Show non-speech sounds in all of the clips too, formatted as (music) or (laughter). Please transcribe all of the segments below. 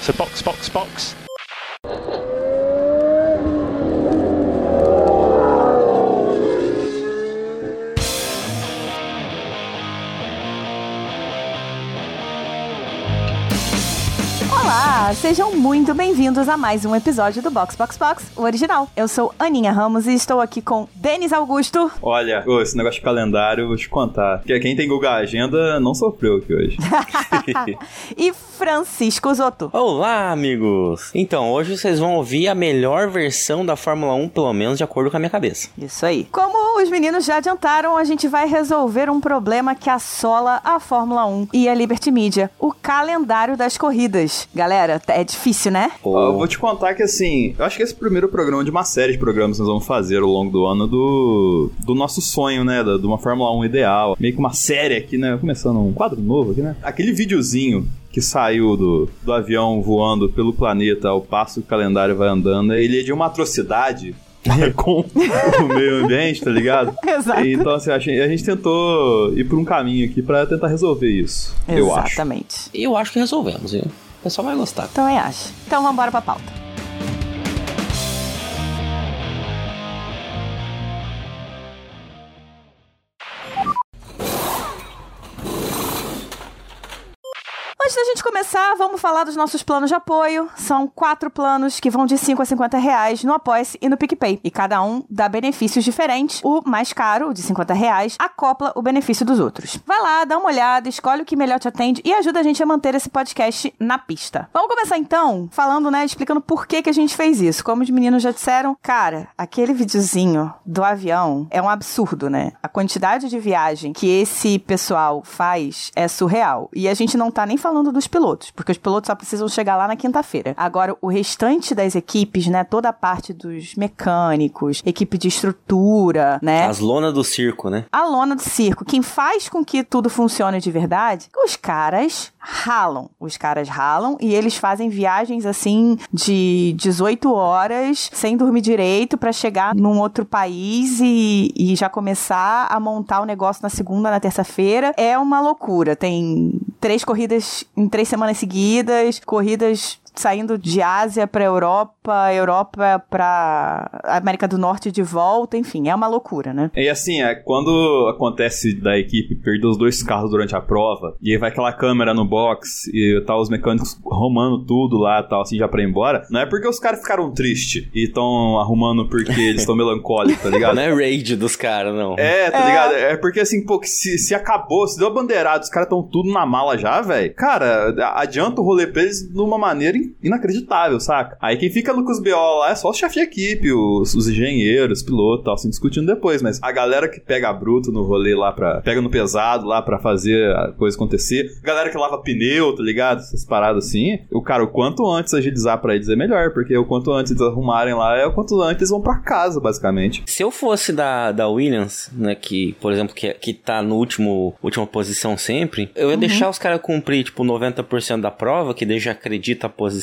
So box, box, box. Sejam muito bem-vindos a mais um episódio do Box Box Box, o original. Eu sou Aninha Ramos e estou aqui com Denis Augusto. Olha, esse negócio de calendário, vou te contar. Que quem tem Google Agenda não sofreu aqui hoje. (laughs) (laughs) e Francisco Zotto. Olá, amigos! Então, hoje vocês vão ouvir a melhor versão da Fórmula 1, pelo menos de acordo com a minha cabeça. Isso aí. Como os meninos já adiantaram, a gente vai resolver um problema que assola a Fórmula 1 e a Liberty Media: o calendário das corridas. Galera, é difícil, né? Ó, eu vou te contar que assim, eu acho que esse primeiro programa de uma série de programas que nós vamos fazer ao longo do ano do, do nosso sonho, né? Da- De uma Fórmula 1 ideal. Meio que uma série aqui, né? Começando um quadro novo aqui, né? Aquele videozinho que saiu do, do avião voando pelo planeta ao passo que o calendário vai andando, ele é de uma atrocidade (laughs) com o meio ambiente, tá ligado? (laughs) Exato. Então, assim, a gente, a gente tentou ir por um caminho aqui pra tentar resolver isso. Eu acho. Exatamente. E eu acho que resolvemos, viu? O pessoal vai gostar. Também acho. Então vamos embora pra pauta. Antes da gente começar, vamos falar dos nossos planos de apoio. São quatro planos que vão de 5 a 50 reais no Apoia-se e no PicPay. E cada um dá benefícios diferentes. O mais caro, o de 50 reais, acopla o benefício dos outros. Vai lá, dá uma olhada, escolhe o que melhor te atende e ajuda a gente a manter esse podcast na pista. Vamos começar então, falando, né, explicando por que, que a gente fez isso. Como os meninos já disseram, cara, aquele videozinho do avião é um absurdo, né? A quantidade de viagem que esse pessoal faz é surreal. E a gente não tá nem falando dos pilotos, porque os pilotos só precisam chegar lá na quinta-feira. Agora, o restante das equipes, né, toda a parte dos mecânicos, equipe de estrutura, né? As lonas do circo, né? a lona do circo, quem faz com que tudo funcione de verdade, os caras ralam. Os caras ralam e eles fazem viagens assim de 18 horas sem dormir direito pra chegar num outro país e, e já começar a montar o negócio na segunda, na terça-feira. É uma loucura. Tem três corridas em três semanas seguidas, corridas saindo de Ásia para Europa, Europa para América do Norte de volta, enfim, é uma loucura, né? E assim, é, quando acontece da equipe perder os dois carros durante a prova, e aí vai aquela câmera no box e tá os mecânicos arrumando tudo lá tal, assim, já pra ir embora, não é porque os caras ficaram tristes e estão arrumando porque eles estão melancólicos, tá ligado? (laughs) Não é raid dos caras, não. É, tá ligado? É porque assim, pô, que se, se acabou, se deu a bandeirada, os caras estão tudo na mala já, velho. Cara, adianta o rolê pra eles de uma maneira in- inacreditável, saca? Aí quem fica no os BO lá é só o chefe de equipe, os, os engenheiros, piloto e tal, assim, discutindo depois. Mas a galera que pega bruto no rolê lá pra. pega no pesado lá pra fazer a coisa acontecer. Galera que lava pneu, tá ligado? Essas paradas assim. O cara, o quanto antes agilizar pra eles é melhor, porque o quanto antes eles arrumarem lá é o quanto antes eles vão pra casa, basicamente. Se eu fosse da, da Williams, né, que, por exemplo, que, que tá no último última posição sempre, eu ia deixar os caras cumprir, tipo, 90% da prova, que já acredita a posição,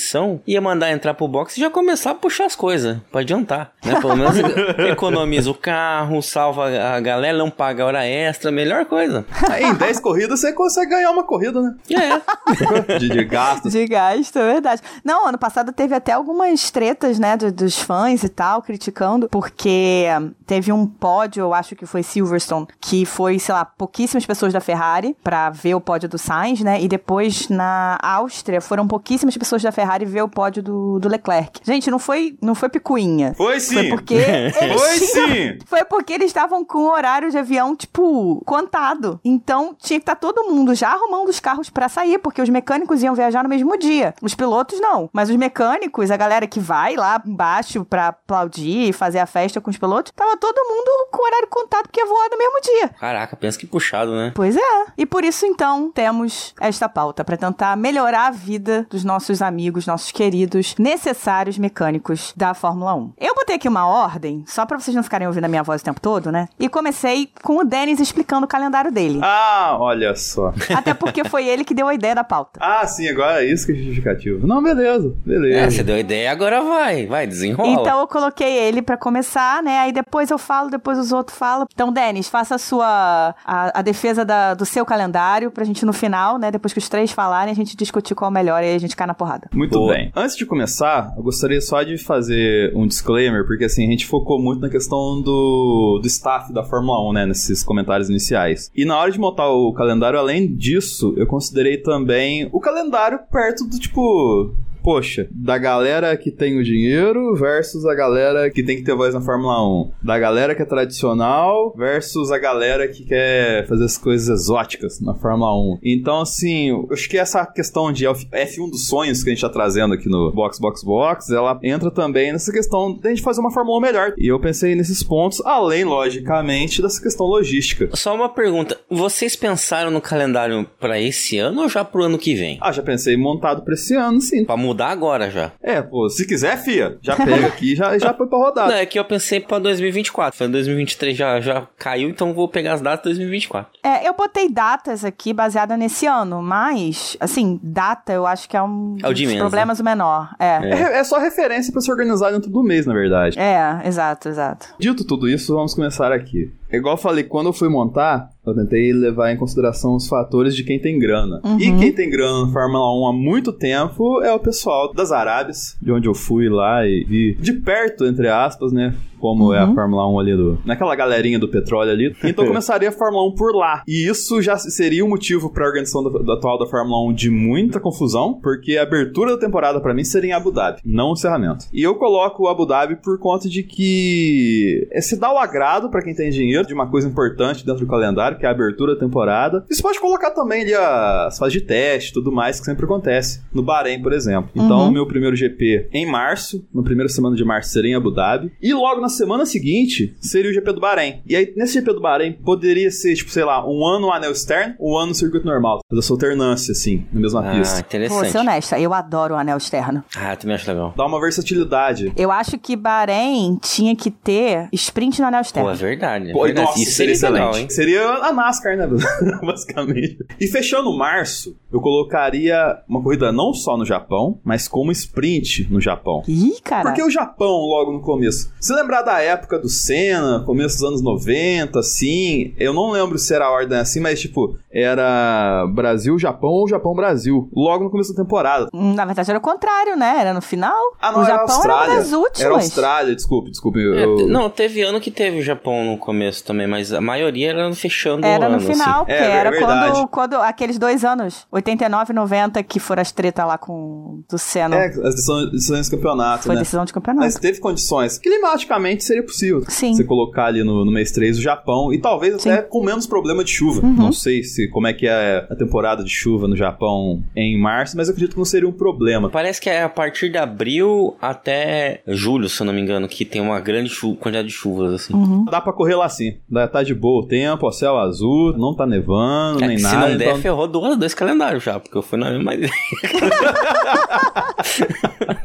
ia mandar entrar pro box e já começar a puxar as coisas, pra adiantar, né? Pelo menos (laughs) economiza o carro, salva a galera, não paga hora extra, melhor coisa. Aí em 10 corridas você consegue ganhar uma corrida, né? É, (laughs) De, de gastos. De gasto, é verdade. Não, ano passado teve até algumas tretas, né, do- dos fãs e tal, criticando, porque teve um pódio, eu acho que foi Silverstone, que foi, sei lá, pouquíssimas pessoas da Ferrari pra ver o pódio do Sainz, né, e depois na Áustria foram pouquíssimas pessoas da Ferrari ver o pódio do, do Leclerc. Gente, não foi, não foi picuinha. Foi sim. (laughs) Foi porque eles Foi tinham- sim. Foi porque eles estavam com o horário de avião, tipo, contado. Então tinha que estar todo mundo já arrumando os carros pra sair, porque os mecânicos iam viajar no mesmo dia. Os pilotos não. Mas os mecânicos, a galera que vai lá embaixo pra aplaudir e fazer a festa com os pilotos, tava todo mundo com o horário contado porque ia voar no mesmo dia. caraca, pensa que puxado, né? Pois é. E por isso, então, temos esta pauta pra tentar melhorar a vida dos nossos amigos, nossos queridos, necessários mecânicos da Fórmula 1. Eu botei aqui uma ordem, só pra vocês não ficarem ouvindo a minha voz o tempo todo, né? E comecei com o Denis explicando o calendário dele. Ah, olha só. Até porque foi ele que deu a ideia da pauta. Ah, sim, agora é isso que é justificativo. Não, beleza, beleza. É, você deu ideia, agora vai, vai, desenrola. Então eu coloquei ele pra começar, né? Aí depois eu falo, depois os outros falam. Então, Denis, faça a sua a, a defesa da- do seu calendário pra gente no final, né? Depois que os três falarem, a gente discutir qual é o melhor e aí a gente cai na porrada. Muito Boa. bem. Antes de começar, eu gostaria só de fazer um disclaimer, porque assim, a gente focou muito na questão do, do staff da Fórmula 1, né, nesses comentários iniciais. E na hora de montar o calendário, além disso, eu considerei também o calendário perto do tipo. Poxa, da galera que tem o dinheiro versus a galera que tem que ter voz na Fórmula 1. Da galera que é tradicional versus a galera que quer fazer as coisas exóticas na Fórmula 1. Então, assim, eu acho que essa questão de F- F1 dos sonhos que a gente tá trazendo aqui no Box Box Box, ela entra também nessa questão de a gente fazer uma Fórmula 1 melhor. E eu pensei nesses pontos, além, logicamente, dessa questão logística. Só uma pergunta. Vocês pensaram no calendário pra esse ano ou já pro ano que vem? Ah, já pensei montado pra esse ano, sim. Pra mudar agora já. É, pô, se quiser, fia, já pega aqui e já, já põe pra rodar. Não, é que eu pensei pra 2024. Falei, 2023 já, já caiu, então vou pegar as datas de 2024. É, eu botei datas aqui baseada nesse ano, mas, assim, data eu acho que é um É o de dos menos, problemas o menor. É. É, é só referência pra se organizar dentro do mês, na verdade. É, exato, exato. Dito tudo isso, vamos começar aqui. Igual eu falei, quando eu fui montar, eu tentei levar em consideração os fatores de quem tem grana. Uhum. E quem tem grana na Fórmula 1 há muito tempo é o pessoal das Arábias, de onde eu fui lá e vi de perto, entre aspas, né? Como é a Uhum. Fórmula 1 ali do. Naquela galerinha do petróleo ali. (laughs) Então começaria a Fórmula 1 por lá. E isso já seria o motivo pra organização da, da atual da Fórmula 1 de muita confusão, porque a abertura da temporada pra mim seria em Abu Dhabi, não o encerramento. E eu coloco o Abu Dhabi por conta de que é se dá o agrado pra quem tem dinheiro de uma coisa importante dentro do calendário, que é a abertura da temporada. Isso pode colocar também ali as fases de teste e tudo mais que sempre acontece. No Bahrein, por exemplo. Então, Uhum. o meu primeiro GP em março, na primeira semana de março seria em Abu Dhabi. E logo na semana seguinte seria o GP do Bahrein. E aí, nesse GP do Bahrein, poderia ser, tipo, sei lá, um ano o anel externo, um ano o circuito normal. Fazer essa alternância, assim, na mesma Ah, pista. Vou interessante. ser honesta, eu adoro o anel externo. Ah, eu também acho legal. Dá uma versatilidade. Eu acho que Bahrein tinha que ter sprint no anel externo. Pô, é verdade. É Pô, verdade. nossa, Isso seria seria excelente. legal, hein? Seria a NASCAR, né? (laughs) Basicamente. E fechando março, eu colocaria uma corrida não só no Japão, mas como sprint no Japão. Ih, cara. Porque o Japão, logo no começo. Se lembrar da época do Senna, começo dos anos 90, assim, eu não lembro se era a ordem assim, mas tipo, era Brasil, Japão ou Japão, Brasil. Logo no começo da temporada. Hum, Na verdade era o contrário, né? Era no final. Ah, não, o era Japão Austrália. era das últimas. Era Austrália, desculpe, desculpe. eu- É, eu- Não, teve ano que teve o Japão no começo também, mas a maioria era fechando Era o no ano, final, assim. porque É, é era verdade. quando, quando aqueles dois anos, 89 e 90, que foram as tretas lá com do Senna. É, as decisões, decisões de campeonato, Foi né? decisão de campeonato. Mas teve condições. Climaticamente seria possível. Sim. Você colocar ali no, no mês 3 o Japão e talvez Sim. até com menos problema de chuva. Uhum. Não sei se como é que é a temporada de chuva no Japão em março, mas eu acredito que não seria um problema. Parece que é a partir de abril até julho, se eu não me engano, que tem uma grande quantidade de chuvas, assim. Uhum. Dá pra correr lá sim. Tá de boa o tempo, ó, céu azul, não tá nevando, É nem que se nada. não der, então- ferrou dois, dois calendários já, porque eu fui na mesma (laughs) ideia. (laughs)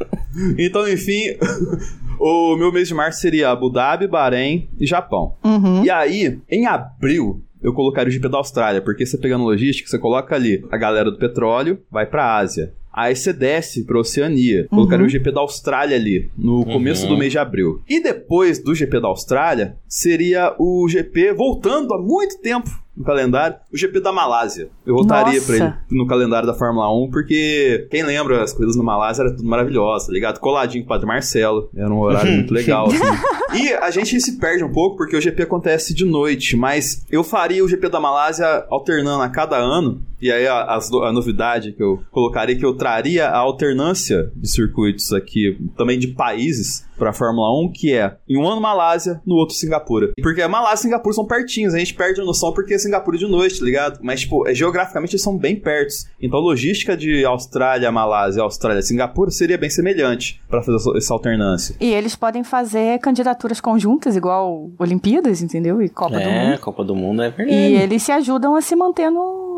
Então, enfim, (laughs) o meu mês de março seria Abu Dhabi, Bahrein e Japão. Uhum. E aí, em abril, eu colocaria o GP da Austrália, porque você pegando logística, você coloca ali a galera do petróleo, vai pra Ásia. Aí você desce pra Oceania. Colocaria o GP da Austrália ali, no começo do mês de abril. E depois do GP da Austrália, seria o GP, voltando há muito tempo no calendário, o GP da Malásia. Eu voltaria Nossa. pra ele no calendário da Fórmula 1, porque quem lembra, as corridas na Malásia era tudo maravilhosa, tá ligado? Coladinho com o Padre Marcelo, era um horário (laughs) muito legal, assim. E a gente se perde um pouco porque o GP acontece de noite, mas eu faria o GP da Malásia alternando a cada ano, e aí a, as- a novidade que eu colocaria, que eu traria a alternância de circuitos aqui, também de países, pra Fórmula 1, que é em um ano Malásia, no outro Singapura. Porque a Malásia e Singapura são pertinhos, a gente perde a noção porque é Singapura de noite, tá ligado? Mas, tipo, é, geograficamente eles são bem perto. Então a logística de Austrália, Malásia, Austrália, Singapura seria bem semelhante pra fazer essa- alternância. E eles podem fazer candidaturas conjuntas, igual Olimpíadas, entendeu? E Copa do é, Mundo. Copa do Mundo é verdade. E eles se ajudam a se manter no,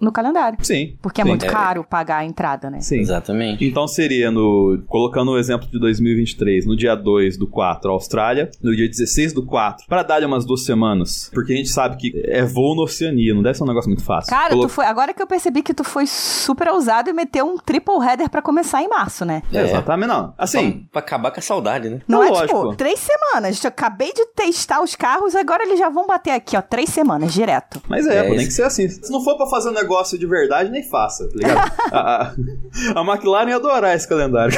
no calendário. Sim. Porque é sim. muito É. caro pagar a entrada, né? Sim. Exatamente. Então seria no. Colocando o exemplo de 2023, no dia 2 do 4, Austrália, no dia 16 do 4, pra dar umas duas semanas. Porque a gente sabe que é voo na Oceania, não deve ser um negócio muito fácil. Cara, Colo- tu foi, agora que eu percebi que tu foi super ousado e meteu um triple header pra começar em março, né? É, Exatamente, não. Assim, Só pra acabar com a saudade, né? Não É é lógico. tipo, três semanas. Eu acabei de testar os carros, agora eles já vão bater aqui, ó. Três semanas, direto. mas é, É pô, tem que ser assim. Se não for pra fazer um negócio de verdade, nem faça, tá ligado? (laughs) a, a, a McLaren ia adorar esse calendário.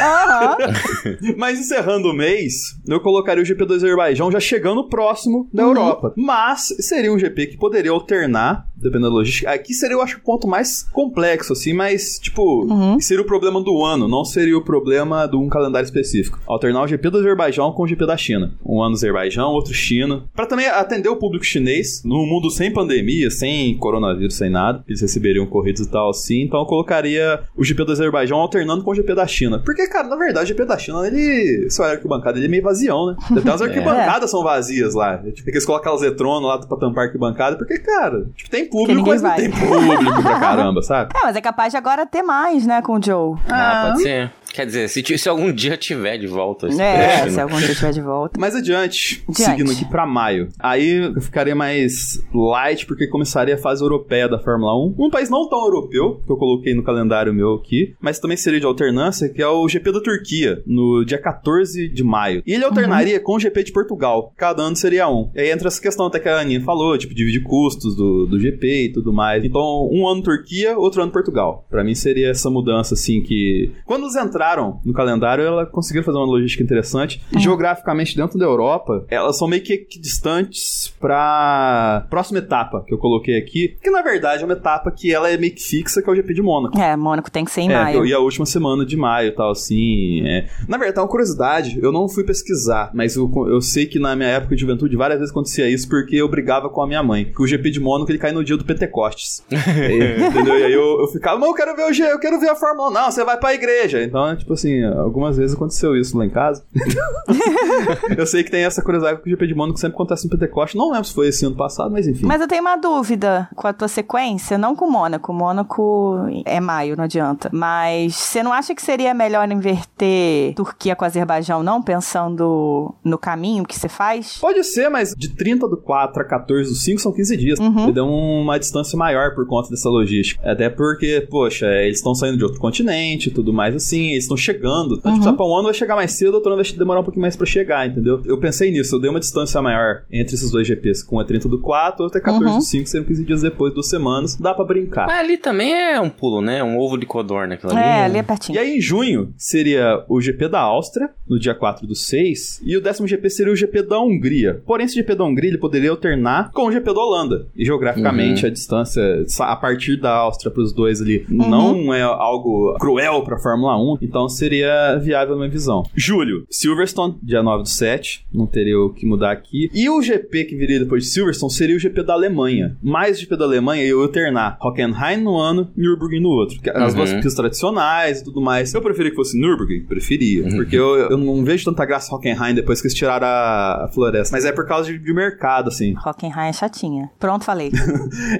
(laughs) Mas encerrando o mês, eu colocaria o GP do Azerbaijão já chegando próximo da Europa. Mas seria um GP que poderia alternar, dependendo da logística. Aqui seria, eu acho, o ponto mais complexo, assim, mas, tipo, seria o problema do ano, não seria o problema de um calendário específico. Alternar o GP do Azerbaijão com o GP da China. Um ano Azerbaijão, outro China. Pra também atender o público chinês, num mundo sem pandemia, sem coronavírus, sem nada. Eles receberiam corridas e tal assim. Então eu colocaria o GP do Azerbaijão alternando com o GP da China. Porque, cara, na verdade, o GP da China, ele. Se olhar a arquibancada, ele é meio vazião, né? Até as (laughs) arquibancadas são vazias lá. Tipo, eles colocam aquelas eletronas lá pra tampar a arquibancada. Porque, cara, tipo, tem público, mas não vai. tem público pra (laughs) caramba, sabe? É, mas é capaz de agora ter mais, né, com o Joe. Ah, pode ser. Quer dizer, se, se algum dia tiver de volta É, teste, se algum dia estiver de volta. Mais adiante, Adiante. seguindo aqui pra maio. Aí eu ficaria mais light, porque começaria a fase europeia da Fórmula 1. Um país não tão europeu, que eu coloquei no calendário meu aqui, mas também seria de alternância, que é o GP da Turquia, no dia 14 de maio. E ele alternaria com o GP de Portugal. Cada ano seria um. E aí entra essa questão até que a Aninha falou, tipo, dividir custos do, do GP e tudo mais. Então, um ano Turquia, outro ano Portugal. Pra mim seria essa mudança, assim, que... Quando eles entraram no calendário, ela conseguiu fazer uma logística interessante. E geograficamente, dentro da Europa, elas são meio que equidistantes pra próxima etapa que eu coloquei aqui, que na verdade é uma etapa que ela é meio que fixa, que é o GP de Mônaco. É, Mônaco tem que ser em É, maio. e a última semana de maio e tal, assim. é. Na verdade, uma curiosidade, eu não fui pesquisar, mas eu, eu sei que na minha época de juventude várias vezes acontecia isso porque eu brigava com a minha mãe. Que o GP de Mônaco ele cai no dia do Pentecostes. (laughs) Aí, entendeu? E aí eu, eu ficava, mas eu quero ver o G, eu quero ver a Fórmula 1. Não, você vai pra igreja. Então, tipo assim, algumas vezes aconteceu isso lá em casa. (laughs) eu sei que tem essa curiosidade que o GP de Mônaco sempre acontece no Pentecostes. Não lembro se foi esse ano passado, mas enfim. Mas eu tenho uma dúvida com a tua sequência, não com Mônaco. Mônaco é maio, não adianta. Mas você não acha que seria melhor inverter Turquia com Azerbaijão, não? Pensando no caminho que você faz? Pode ser, mas de 30 do 4 a 14 do 5 são 15 dias. Uhum. E deu uma distância maior por conta dessa logística. Até porque, poxa, eles estão saindo de outro continente e tudo mais assim, eles estão chegando. Então, tipo, Uhum. só pra um ano vai chegar mais cedo, outro ano vai demorar um pouquinho mais pra chegar, entendeu? Eu pensei nisso, eu dei uma distância maior entre esses dois GPs. Com a 30 do 4, outra é 14 Uhum. do 5, sendo 15 dias depois, duas semanas. Dá pra brincar. Mas ali também é um pulo, né? Um ovo de codorna aquilo ali. É, né? ali é pertinho. E aí, em junho, seria o GP da Áustria, no dia 4 do 6, e o décimo GP seria o GP da Hungria. Porém, esse GP da Hungria ele poderia alternar com o GP da Holanda. E geograficamente, a distância a partir da Áustria para os dois ali não é algo cruel para Fórmula 1, então seria viável na minha visão. Julho, Silverstone, dia 9 do 7, não teria o que mudar aqui. E o GP que viria depois de Silverstone seria o GP da Alemanha. Mais o GP da Alemanha eu alternar Hockenheim no ano e Nürburgring no outro. As Uhum. duas pistas tradicionais e tudo mais. Eu preferia que fosse Nürburgring? Preferia. Porque eu, eu não vejo tanta graça Hockenheim depois que eles tiraram a, floresta. Mas é por causa de, de mercado, assim. Hockenheim é chatinha. Pronto, falei. (laughs)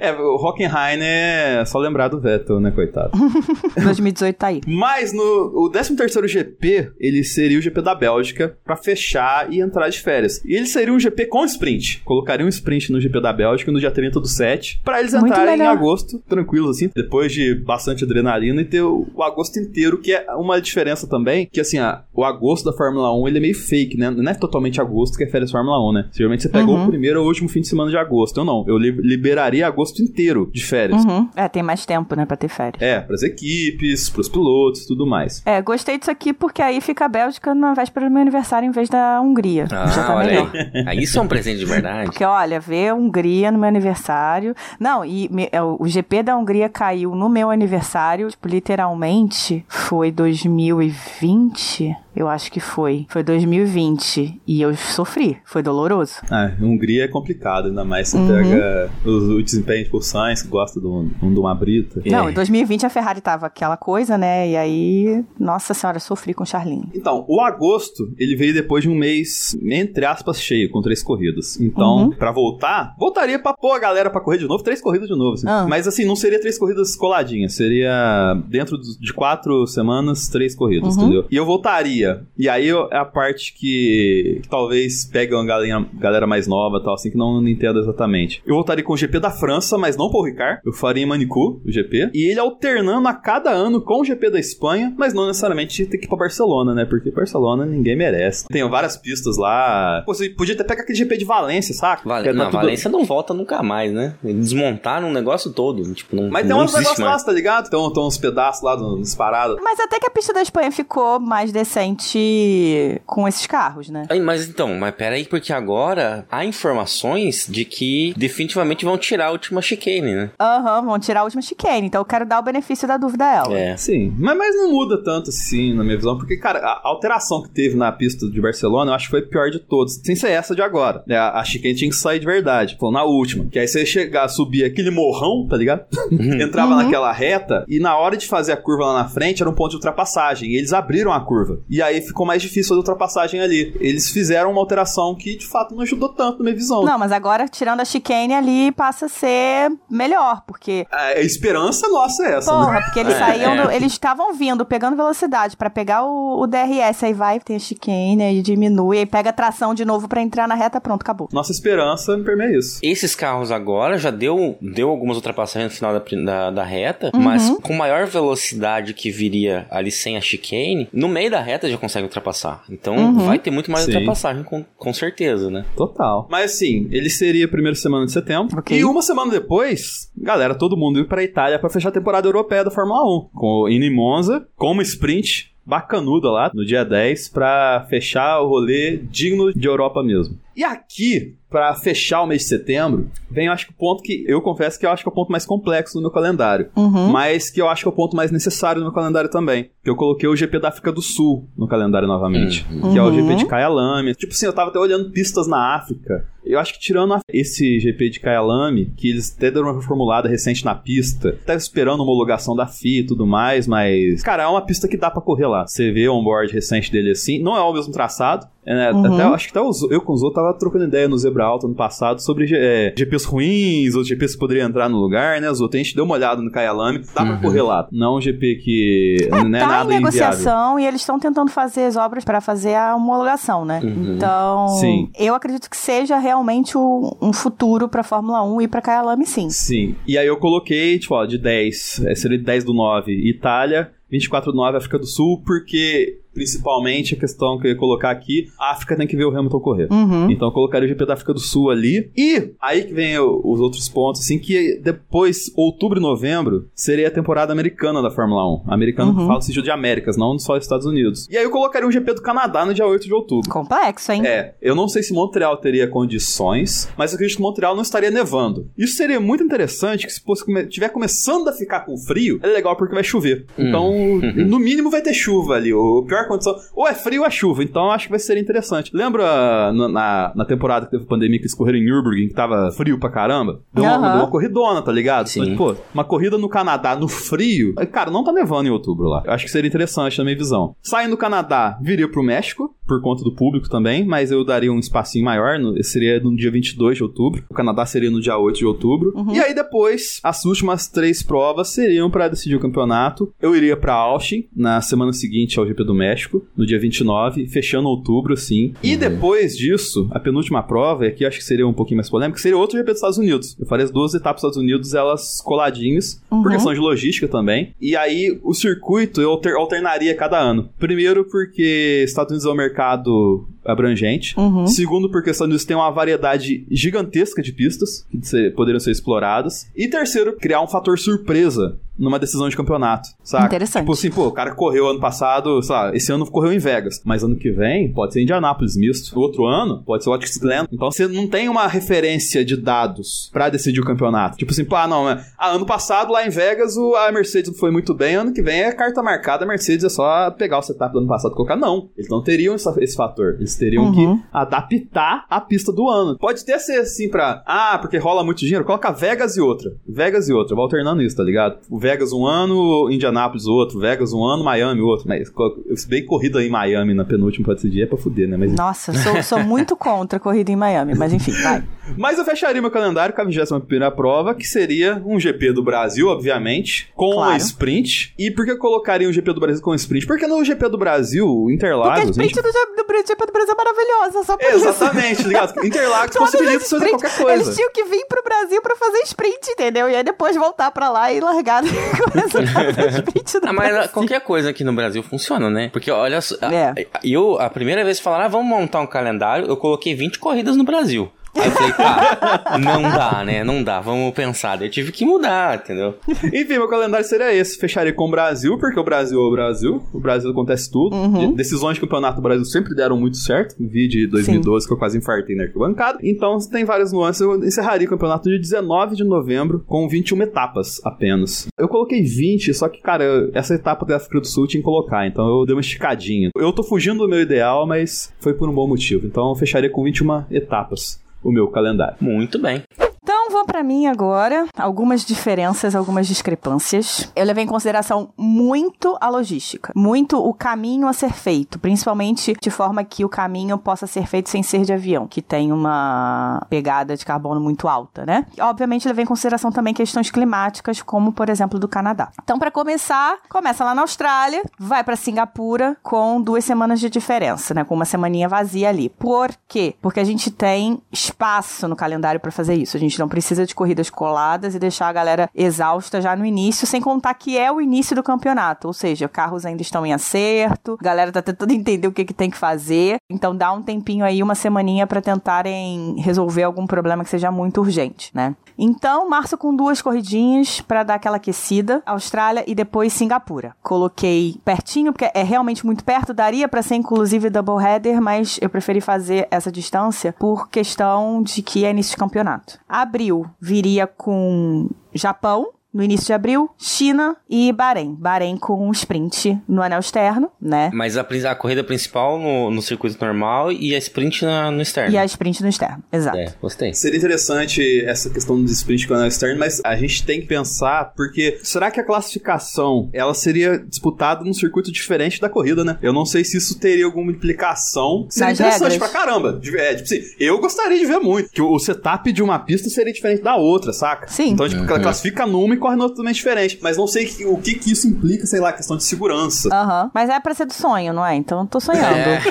É, o Hockenheim é só lembrar do Vettel, né, coitado. (laughs) 2018 tá aí. Mas no o 13º GP, ele seria o GP da Bélgica pra fechar e entrar de férias. E ele seria um GP com sprint. Colocaria um sprint no GP da Bélgica no dia 30 do 7, pra eles Muito entrarem em melhor. agosto, tranquilos assim, depois de bastante adrenalina e ter o, o agosto inteiro, que é uma diferença também, que assim, a- o agosto da Fórmula 1, ele é meio fake, né? Não é totalmente agosto que é férias Fórmula 1, né? Geralmente você pega Uhum. o primeiro ou o último fim de semana de agosto. Eu não, eu li- liberaria agosto inteiro de férias. Uhum. É, tem mais tempo, né, pra ter férias. É, pras equipes, pros pilotos, tudo mais. É, gostei disso aqui porque aí fica a Bélgica na véspera do meu aniversário em vez da Hungria. Ah, Já tá olha melhor. aí. Isso é um presente de verdade. Porque, olha, ver a Hungria no meu aniversário. Não, e o GP da Hungria caiu no meu aniversário, tipo, literalmente foi 2020. Eu acho que foi. Foi 2020. E eu sofri. Foi doloroso. Ah, Hungria é complicado, ainda mais se Uhum. pega o, o desempenho por Sainz, que gosta de, um, de uma brita. Não, É. em 2020 a Ferrari tava aquela coisa, né? E aí, nossa senhora, sofri com o Charlinho. Então, o agosto, ele veio depois de um mês, entre aspas, cheio, com três corridas. Então, Uhum. pra voltar, voltaria pra pôr a galera pra correr de novo, três corridas de novo. Assim. Ah. Mas assim, não seria três corridas coladinhas, seria dentro de quatro semanas, três corridas, Uhum. entendeu? E eu voltaria. E aí é a parte que, que talvez pegue uma galera, galera mais nova tal, assim, que não entenda exatamente. Eu voltaria com o GP da França, mas não Paul Ricard. Eu faria em Manicourt, o GP. E ele alternando a cada ano com o GP da Espanha, mas não necessariamente ter que ir pra Barcelona, né? Porque Barcelona ninguém merece. Tem várias pistas lá. Pô, você podia até pegar aquele GP de Valência, saca? Vale... É- tá Não, tudo- Valência não volta nunca mais, né? Eles desmontaram negócio todo. Tipo, não, Mas tem não uns negócios lá, tá ligado? Tem, tem uns pedaços lá nos paradas. Mas até que a pista da Espanha ficou mais decente com esses carros, né? Aí, Mas então, mas pera aí, porque agora há informações de que definitivamente vão tirar a última chicane, né? Aham, vão tirar a última chicane. Então eu quero dar o benefício da dúvida a ela. É. Sim, mas, mas não muda tanto assim, na minha visão, porque, cara, a alteração que teve na pista de Barcelona, eu acho que foi a pior de todos, sem ser essa de agora. né? A, a chicane tinha que sair de verdade, falou na última. Que aí você ia chegar, subir aquele morrão, tá ligado? (laughs) Entrava naquela reta, e na hora de fazer a curva lá na frente, era um ponto de ultrapassagem, e eles abriram a curva. E aí ficou mais difícil fazer ultrapassagem ali. Eles fizeram uma alteração que, de fato, não ajudou tanto na minha visão. Não, mas agora, tirando a chicane ali, passa a ser melhor, porque. A, esperança nossa é essa, né? Porra, porque eles É, saíam. é. do- eles estavam vindo, pegando velocidade pra pegar o, o DRS. Aí vai, tem a chicane, aí diminui, aí pega a tração de novo pra entrar na reta, pronto, acabou. Nossa esperança me permeia isso. Esses carros agora já deu, deu algumas ultrapassagens no final da, da, da reta, mas com maior velocidade que viria ali sem a chicane, no meio da reta já consegue ultrapassar. Então vai ter muito mais Sim. ultrapassagem, com, com certeza, né? Total. Mas assim, ele seria a primeira semana de setembro. Ok. E uma semana depois, galera, todo mundo ia pra Itália pra fechar a temporada europeia da Fórmula 1. Com, indo em Monza, com uma sprint bacanuda lá, no dia 10, pra fechar o rolê digno de Europa mesmo. E aqui, pra fechar o mês de setembro, vem, eu acho que o ponto que, eu confesso que eu acho que é o ponto mais complexo do meu calendário. Uhum. Mas que eu acho que é o ponto mais necessário no meu calendário também. Que eu coloquei o GP da África do Sul no calendário novamente. Que é o Uhum. GP de Kyalami. Tipo assim, eu tava até olhando pistas na África. Eu acho que tirando a- esse GP de Kyalami, que eles até deram uma reformulada recente na pista, tá esperando a homologação da FIA e tudo mais, mas. Cara, é uma pista que dá pra correr lá. Você vê o onboard recente dele assim. Não é o mesmo traçado. É, Uhum. até, acho que até os- eu com o Zou tava trocando ideia no Zebra Alto ano passado sobre é, GPs ruins, ou GPs que poderiam entrar no lugar, né, Zou? A gente deu uma olhada no Kyalami, dá pra correr lá. Não um GP que não é tá nada em inviável. negociação e eles estão tentando fazer as obras pra fazer a homologação, né? Então, Sim. eu acredito que seja realmente o- um futuro pra Fórmula 1 e pra Kyalami, sim. Sim. E aí eu coloquei, tipo, ó, de 10, é, seria 10 do 9, Itália, 24 do 9, África do Sul, porque principalmente a questão que eu ia colocar aqui, a África tem que ver o Hamilton correr. Uhum. Então eu colocaria o GP da África do Sul ali. E aí que vem o- os outros pontos, assim, que depois, outubro e novembro, seria a temporada americana da Fórmula 1. Americana Uhum. que fala sentido de Américas, não só Estados Unidos. E aí eu colocaria um GP do Canadá no dia 8 de outubro. Complexo, hein? É, eu não sei se Montreal teria condições, mas eu acredito que Montreal não estaria nevando. Isso seria muito interessante, que se fosse come- tiver começando a ficar com frio, é legal porque vai chover. Então, (laughs) no mínimo vai ter chuva ali. O pior condição, ou é frio ou é chuva. Então, acho que vai ser interessante. Lembra na, na, na temporada que teve pandemia que eles correram em Nürburgring, que tava frio pra caramba? Deu uma, deu uma corridona, tá ligado? Sim. Então, pô, uma corrida no Canadá no frio, cara, não tá nevando em outubro lá. Eu acho que seria interessante na minha visão. Saindo do Canadá, viria pro México, por conta do público também, mas eu daria um espacinho maior, no, seria no dia 22 de outubro. O Canadá seria no dia 8 de outubro. E aí depois, as últimas três provas seriam pra decidir o campeonato. Eu iria pra Austin na semana seguinte ao GP do México, no dia 29, fechando outubro, assim. E depois disso, a penúltima prova, e aqui acho que seria um pouquinho mais polêmica, seria outro GP dos Estados Unidos. Eu faria as duas etapas dos Estados Unidos, elas coladinhas, por questão de logística também. E aí, o circuito eu alter- alternaria cada ano. Primeiro, porque Estados Unidos é um mercado mercado abrangente. Uhum. Segundo, porque os Estados Unidos tem uma variedade gigantesca de pistas que poderiam ser exploradas. E terceiro, criar um fator surpresa numa decisão de campeonato, saca? Interessante. Tipo assim, pô, o cara correu ano passado, sei lá, esse ano correu em Vegas, mas ano que vem pode ser Indianápolis misto. No outro ano pode ser Watkins Glen. Então você não tem uma referência de dados pra decidir o campeonato. Tipo assim, pô, ah, não, é, ah, ano passado lá em Vegas o, a Mercedes foi muito bem, ano que vem é carta marcada, a Mercedes é só pegar o setup do ano passado e colocar. Não, eles não teriam essa- esse fator. Eles teriam Uhum. que adaptar a pista do ano. Pode até ser assim pra, ah, porque rola muito dinheiro, coloca Vegas e outra. Vegas e outra, vai alternando isso, tá ligado? O Vegas um ano, Indianápolis outro, Vegas um ano, Miami outro. Mas se bem corrida em Miami na penúltima pra decidir é pra fuder, né? Mas, Nossa, sou, sou muito contra a corrida em Miami, mas enfim, vai. (laughs) mas eu fecharia meu calendário com a 21 prova, que seria um GP do Brasil, obviamente, com Claro. a sprint. E por que eu colocaria um GP do Brasil com a sprint? Porque no GP do Brasil, o Porque a Interlagos. sprint do, do, do GP do Brasil é maravilhosa, só por isso. Exatamente, ligado? (laughs) Interlagos possibilita fazer qualquer Eles coisa. tinham que vir pro Brasil pra fazer sprint, entendeu? E aí depois voltar pra lá e largar (laughs) (laughs) sprint do Ah, mas Brasil. qualquer coisa aqui no Brasil funciona, né? Porque olha só. a- É. Eu, a primeira vez que falaram, ah, vamos montar um calendário, eu coloquei 20 corridas no Brasil. Aí eu falei, tá, não dá, né? Não dá, vamos pensar. Eu tive que mudar, entendeu? Enfim, meu calendário seria esse. Fecharia com o Brasil, porque o Brasil é o Brasil. O Brasil acontece tudo. Uhum. Decisões de campeonato do Brasil sempre deram muito certo. Vi de 2012 que eu quase infartei na arquibancada. Então, tem várias nuances. Eu encerraria o campeonato de 19 de novembro com 21 etapas apenas. Eu coloquei 20, só que, cara, essa etapa da África do Sul tinha que colocar. Então, eu dei uma esticadinha. Eu tô fugindo do meu ideal, mas foi por um bom motivo. Então, eu fecharia com 21 etapas o meu calendário. Muito bem. Então, vou pra mim agora. Algumas diferenças, algumas discrepâncias. Eu levei em consideração muito a logística, muito o caminho a ser feito, principalmente de forma que o caminho possa ser feito sem ser de avião, que tem uma pegada de carbono muito alta, né? E, obviamente, levei em consideração também questões climáticas, como por exemplo do Canadá. Então, para começar, começa lá na Austrália, vai para Singapura com duas semanas de diferença, né? Com uma semaninha vazia ali. Por quê? Porque a gente tem espaço no calendário para fazer isso. A gente não precisa de corridas coladas e deixar a galera exausta já no início, sem contar que é o início do campeonato. Ou seja, carros ainda estão em acerto, a galera tá tentando (laughs) entender o que, que tem que fazer. Então dá um tempinho aí, uma semaninha para tentarem resolver algum problema que seja muito urgente, né? Então, março com duas corridinhas para dar aquela aquecida, Austrália e depois Singapura. Coloquei pertinho, porque é realmente muito perto, daria para ser inclusive double header, mas eu preferi fazer essa distância por questão de que é início de campeonato. Abril viria com Japão, no início de abril, China e Bahrein. Bahrein com um sprint no anel externo, né? Mas a, a corrida principal no, no circuito normal e a sprint na- no externo. E a sprint no externo, exato. É, gostei. Seria interessante essa questão do sprint com o anel externo, mas a gente tem que pensar, porque será que a classificação ela seria disputada num circuito diferente da corrida, né? Eu não sei se isso teria alguma implicação. Seria Nas interessante regras. pra caramba. De- É, tipo assim, eu gostaria de ver muito. Que o setup de uma pista seria diferente da outra, saca? Sim. Então, tipo, ela classifica numa e corre no totalmente diferente. Mas não sei que- o que que isso implica, sei lá, questão de segurança. Aham. Mas é pra ser do sonho, não é? Então eu tô sonhando. É.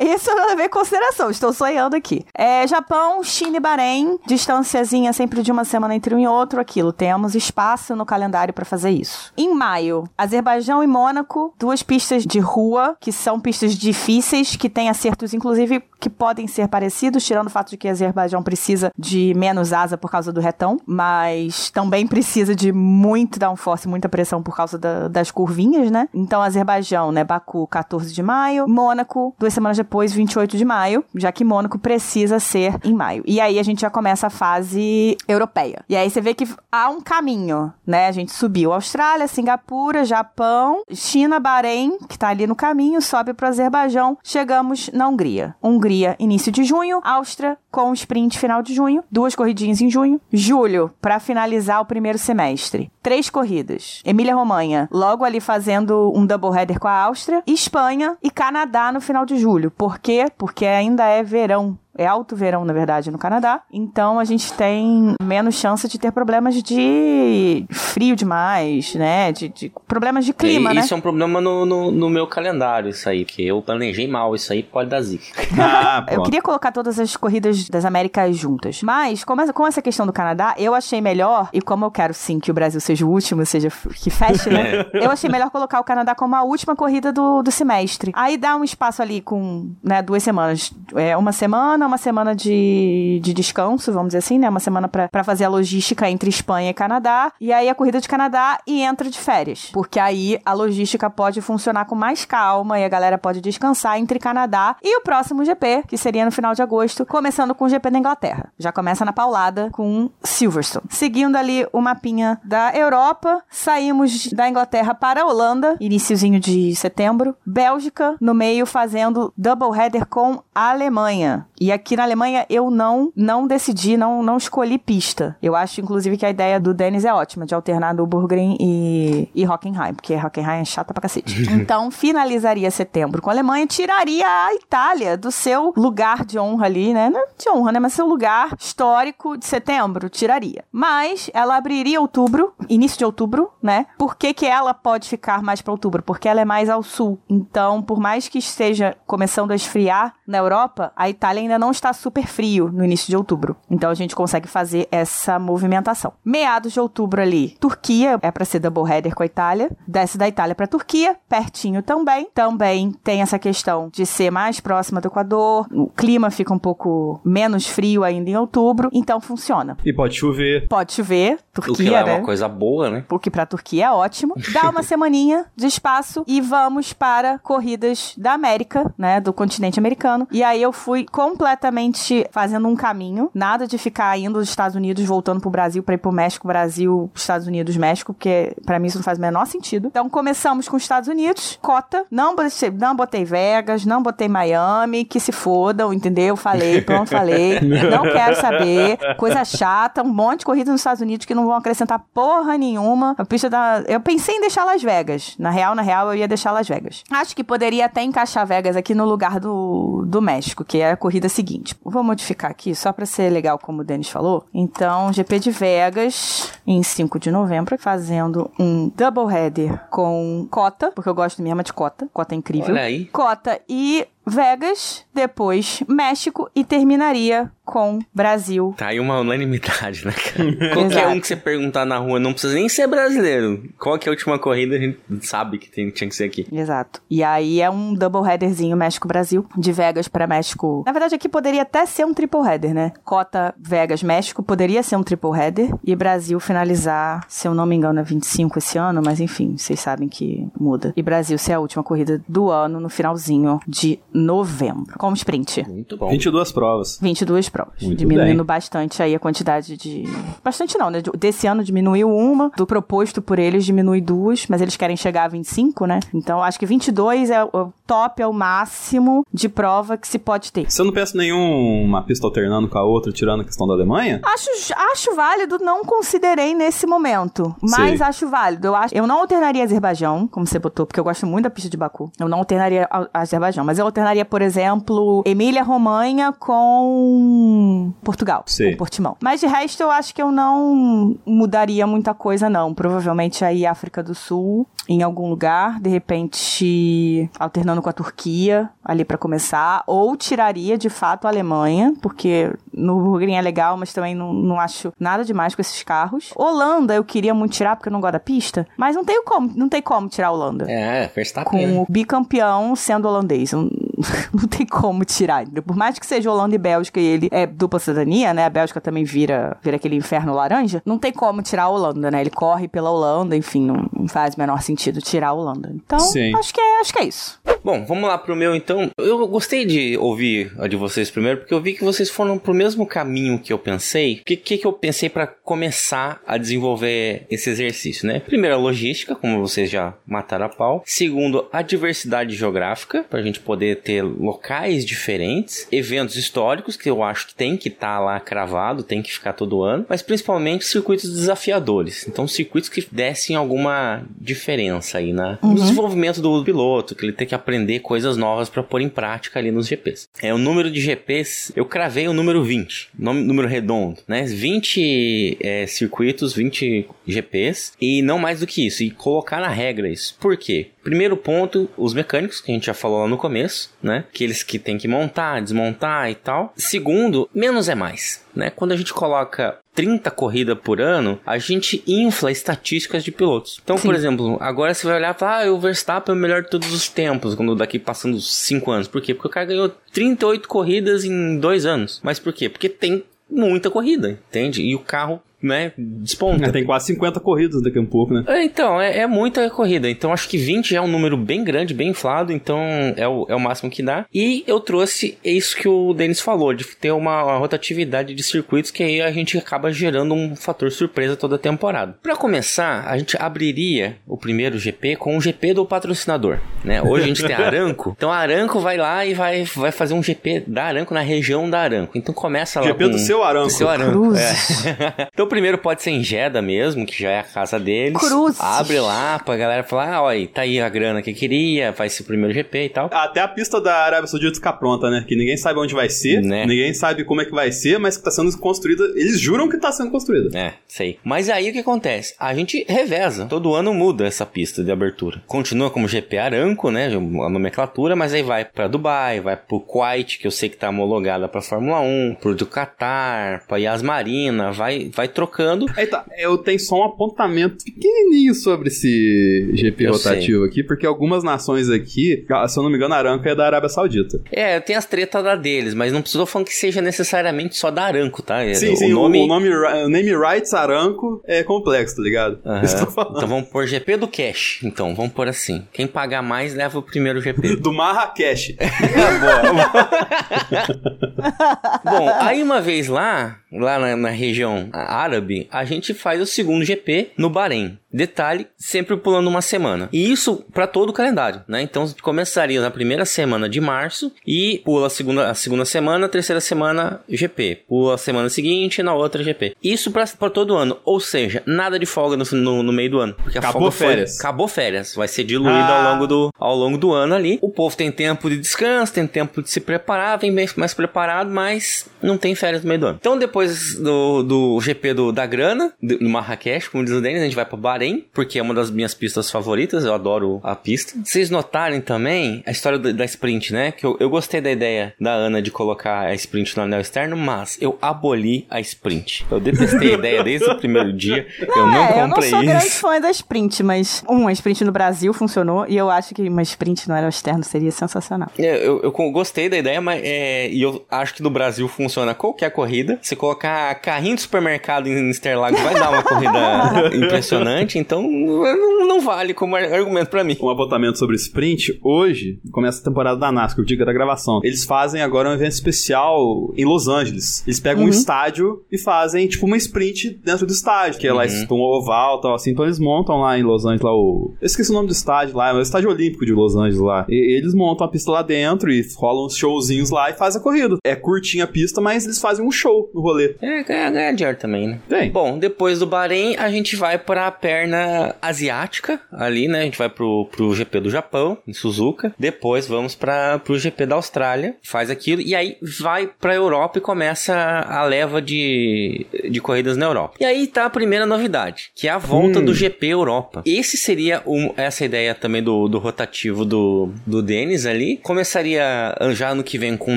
(laughs) Isso eu não levei em consideração, estou sonhando aqui. É, Japão, China e Bahrein, distanciazinha sempre de uma semana entre um e outro, aquilo. Temos espaço no calendário pra fazer isso. Em maio, Azerbaijão e Mônaco, duas pistas de rua, que são pistas difíceis, que têm acertos, inclusive, que podem ser parecidos, tirando o fato de que Azerbaijão precisa de menos asa por causa do retão, mas também precisa de muito downforce, muita pressão por causa da- das curvinhas, né? Então, Azerbaijão, né? Baku, 14 de maio. Mônaco, duas semanas depois, 28 de maio, já que Mônaco precisa ser em maio. E aí a gente já começa a fase europeia. E aí você vê que há um caminho, né? A gente subiu Austrália, Singapura, Japão, China, Bahrein, que tá ali no caminho, sobe pro Azerbaijão. Chegamos na Hungria. Hungria, início de junho. Áustria, com sprint final de junho. Duas corridinhas em junho. Julho, pra finalizar o primeiro semestre. Três corridas. Emília-Romanha, logo ali fazendo um doubleheader com a Áustria. Espanha e Canadá no final de julho. Por quê? Porque ainda é verão. É alto verão, na verdade, no Canadá. Então a gente tem menos chance de ter problemas de frio demais, né? De, de problemas de clima, E- né? Isso é um problema no, no, no meu calendário, isso aí, porque eu planejei mal isso aí, pode dar zica. (laughs) Ah, (laughs) Eu queria colocar todas as corridas das Américas juntas. Mas, como essa, com essa questão do Canadá, eu achei melhor, e como eu quero sim que o Brasil seja o último, seja que feche, né? (laughs) eu achei melhor colocar o Canadá como a última corrida do, do semestre. Aí dá um espaço ali com né, duas semanas. É, uma semana, uma semana de, de descanso, vamos dizer assim, né? Uma semana pra fazer a logística entre Espanha e Canadá. E aí a corrida de Canadá e entra de férias. Porque aí a logística pode funcionar com mais calma e a galera pode descansar entre Canadá e o próximo GP, que seria no final de agosto, começando com o GP da Inglaterra. Já começa na paulada com Silverstone. Seguindo ali o mapinha da Europa, saímos da Inglaterra para a Holanda, iniciozinho de setembro. Bélgica, no meio, fazendo double header com a Alemanha. E aqui na Alemanha eu não não decidi, não, não escolhi pista. Eu acho, inclusive, que a ideia do Dennis é ótima, de alternar Nürburgring e, e Hockenheim, porque Hockenheim é chata pra cacete. (laughs) então, finalizaria setembro com a Alemanha, tiraria a Itália do seu lugar de honra ali, né? Não de honra, né? Mas seu lugar histórico de setembro, tiraria. Mas ela abriria outubro, início de outubro, né? Por que, que ela pode ficar mais pra outubro? Porque ela é mais ao sul. Então, por mais que esteja começando a esfriar na Europa, a Itália ainda não está super frio no início de outubro. Então a gente consegue fazer essa movimentação. Meados de outubro ali, Turquia é para ser double header com a Itália. Desce da Itália para Turquia, pertinho também. Também tem essa questão de ser mais próxima do Equador. O clima fica um pouco menos frio ainda em outubro, então funciona. E pode chover. Pode chover, Turquia, o que é né? uma coisa boa, né? O que pra Turquia é ótimo. Dá uma (laughs) semaninha de espaço e vamos para corridas da América, né? Do continente americano. E aí eu fui completamente fazendo um caminho. Nada de ficar indo dos Estados Unidos, voltando pro Brasil pra ir pro México, Brasil, Estados Unidos, México, porque pra mim isso não faz o menor sentido. Então começamos com os Estados Unidos, cota. Não botei, não botei Vegas, não botei Miami, que se fodam, entendeu? Falei, pronto, falei. (laughs) não quero saber. Coisa chata, um monte de corridas nos Estados Unidos que não vão acrescentar porra nenhuma. A pista da. Eu pensei em deixar Las Vegas. Na real, na real, eu ia deixar Las Vegas. Acho que poderia até encaixar Vegas aqui no lugar do, do México, que é a corrida seguinte. Vou modificar aqui só pra ser legal, como o Denis falou. Então, GP de Vegas, em 5 de novembro, fazendo um double header com cota, porque eu gosto mesmo de cota. Cota é incrível. Olha aí. Cota e Vegas, depois México e terminaria com Brasil. Tá aí uma unanimidade, né, cara? (laughs) Qualquer um que você perguntar na rua, não precisa nem ser brasileiro. Qual que é a última corrida, a gente sabe que tem- tinha que ser aqui. Exato. E aí é um double headerzinho México-Brasil, de Vegas pra México. Na verdade, aqui poderia até ser um triple header, né? Cota Vegas-México poderia ser um triple header e Brasil finalizar, se eu não me engano, é 25 esse ano, mas enfim, vocês sabem que muda. E Brasil ser a última corrida do ano no finalzinho de novembro, como sprint. Muito bom. 22 provas. 22 provas. Muito diminuindo bem. bastante aí a quantidade de. Bastante não, né? Desse ano diminuiu uma, do proposto por eles diminui duas, mas eles querem chegar a 25, né? Então acho que 22 é o top, é o máximo de prova que se pode ter. Você não pensa nenhuma pista alternando com a outra, tirando a questão da Alemanha? Acho, acho válido, não considerei nesse momento. Mas Sei. acho válido. Eu, acho, eu não alternaria Azerbaijão, como você botou, porque eu gosto muito da pista de Baku. Eu não alternaria a- a Azerbaijão. Mas eu alternaria, por exemplo, Emília-Romanha com Portugal. Sei. Com Portimão. Mas de resto, eu acho que eu não mudaria muita coisa, não. Provavelmente aí África do Sul, em algum lugar. De repente, alternando com a Turquia, ali pra começar. Ou tiraria, de fato, a Alemanha, porque Nürburgring é legal, mas também não, não acho nada demais com esses carros. Holanda eu queria muito tirar, porque eu não gosto da pista. Mas não tenho como, não tem como tirar a Holanda. É, Verstappen. Com né? o bicampeão sendo holandês. Não, (laughs) não tem como tirar. Por mais que seja Holanda e Bélgica e ele é dupla cidadania, né? A Bélgica também vira, vira aquele inferno laranja. Não tem como tirar a Holanda, né? Ele corre pela Holanda, enfim, não, não faz o menor sentido tirar a Holanda. Então, Sim. acho que, é, acho que é isso. Bom, vamos lá pro meu então. Eu gostei de ouvir a de vocês primeiro, porque eu vi que vocês foram pro mesmo caminho que eu pensei. O que, que, que eu pensei pra começar a desenvolver esse exercício, né? Primeiro, a logística, como vocês já mataram a pau. Segundo, a diversidade geográfica, pra gente poder ter locais diferentes. Eventos históricos, que eu acho que tem que estar lá cravado, tem que ficar todo ano. Mas principalmente circuitos desafiadores. Então, circuitos que dessem alguma diferença aí na, no desenvolvimento do piloto, que ele tem que aprender coisas novas para pôr em prática ali nos GPs. É o número de GPs, eu cravei o número 20, nome- número redondo, né? 20 é, circuitos, 20 GPs e não mais do que isso, e colocar na regra isso. Por quê? Primeiro ponto, os mecânicos, que a gente já falou lá no começo, né? Aqueles que tem que montar, desmontar e tal. Segundo, menos é mais, né? Quando a gente coloca 30 corridas por ano, a gente infla estatísticas de pilotos. Então, Sim. por exemplo, agora você vai olhar e falar, ah, o Verstappen é o melhor de todos os tempos, quando daqui passando os 5 anos. Por quê? Porque o cara ganhou 38 corridas em 2 anos. Mas por quê? Porque tem muita corrida, entende? E o carro, né, desponta. Tem quase 50 corridas daqui a um pouco, né? É, Então, é, é muita corrida. Então, acho que 20 já é um número bem grande, bem inflado. Então, é o, é o máximo que dá. E eu trouxe isso que o Denis falou, de ter uma, uma rotatividade de circuitos que aí a gente acaba gerando um fator surpresa toda a temporada. Para começar, a gente abriria o primeiro GP com o GP do patrocinador. Né? Hoje a gente tem (laughs) Aranco. Então, a Aranco vai lá e vai, vai fazer um GP da Aranco na região da Aranco. Então, começa lá GP com... do seu Aranco. Do seu Aranco. É. (laughs) então, primeiro pode ser em Jeddah mesmo, que já é a casa deles. Cruz. Abre lá pra galera falar, ah, olha, tá aí a grana que queria, vai ser o primeiro GP e tal. Até a pista da Arábia Saudita ficar pronta, né? Que ninguém sabe onde vai ser, Né? ninguém sabe como é que vai ser, mas que tá sendo construída. Eles juram que tá sendo construída. É, sei. Mas aí o que acontece? A gente reveza. Todo ano muda essa pista de abertura. Continua como GP Aranco, né? A nomenclatura, mas aí vai pra Dubai, vai pro Kuwait, que eu sei que tá homologada pra Fórmula 1, pro do Qatar, pra Yas Marina, vai, vai trocando. Aí tá, eu tenho só um apontamento pequenininho sobre esse GP Eu rotativo aqui, porque algumas nações aqui, se eu não me engano, a Aranco é da Arábia Saudita. É, tem as tretas da deles, mas não precisou falando que seja necessariamente só da Aranco, tá? É, Sim, o sim, nome... o, nome, o name rights Aranco é complexo, tá ligado? Aham. Isso que eu tô falando. Então vamos pôr GP do Cash. Então, vamos pôr assim. Quem pagar mais leva o primeiro GP. (laughs) Do Marrakech. (laughs) (laughs) Bom, aí uma vez lá, lá na, na região árabe, a gente faz o segundo GP no Bahrein. Detalhe, sempre pulando uma semana. E isso para todo o calendário, né? Então começaria na primeira semana de março e pula a segunda, a segunda semana, a terceira semana GP. Pula a semana seguinte na outra GP. Isso para todo ano. Ou seja, nada de folga no, no, no meio do ano. Porque a Acabou folga foi- férias. acabou férias. Vai ser diluída Ah. ao longo do ao longo do ano ali. O povo tem tempo de descanso, tem tempo de se preparar, vem bem mais preparado, mas não tem férias no meio do ano. Então, depois do, do GP do, da grana, do, do Marrakech, como diz o Denis, a gente vai para Bahrein, porque é uma das minhas pistas favoritas, eu adoro a pista. Vocês notarem também a história da, da sprint, né? Que eu, eu gostei da ideia da Ana de colocar a sprint no anel externo, mas eu aboli a sprint. Eu detestei a ideia desde o primeiro dia. eu não é, eu não comprei sou grande isso. fã da sprint, mas um, a sprint no Brasil funcionou e eu acho que uma sprint no aero externo seria sensacional. É, Eu, eu gostei da ideia, mas é, e eu acho que no Brasil funciona qualquer corrida. Se colocar carrinho de supermercado em Interlagos vai dar uma corrida (laughs) impressionante, então não, não vale como ar- argumento pra mim. um apontamento sobre sprint. Hoje começa a temporada da NASCAR, o dia da gravação. Eles fazem agora um evento especial em Los Angeles. Eles pegam um estádio e fazem tipo uma sprint dentro do estádio, que é lá Uhum. um oval e tal assim. Então eles montam lá em Los Angeles lá o. Eu esqueci o nome do estádio lá, é o estádio olímpico de Los Angeles lá. E eles montam a pista lá dentro e rolam uns showzinhos lá e fazem a corrida. É curtinha a pista, mas eles fazem um show no rolê. É, ganhar, ganhar dinheiro também, né? Tem. Bom, depois do Bahrein, a gente vai pra perna asiática, ali, né? A gente vai pro, pro GP do Japão, em Suzuka. Depois vamos para pro GP da Austrália, faz aquilo. E aí vai pra Europa e começa a leva de, de corridas na Europa. E aí tá a primeira novidade, que é a volta Hum. do GP Europa. Esse seria um- essa ideia também do, do rotativo do, do Denis ali. Começaria já ano que vem com o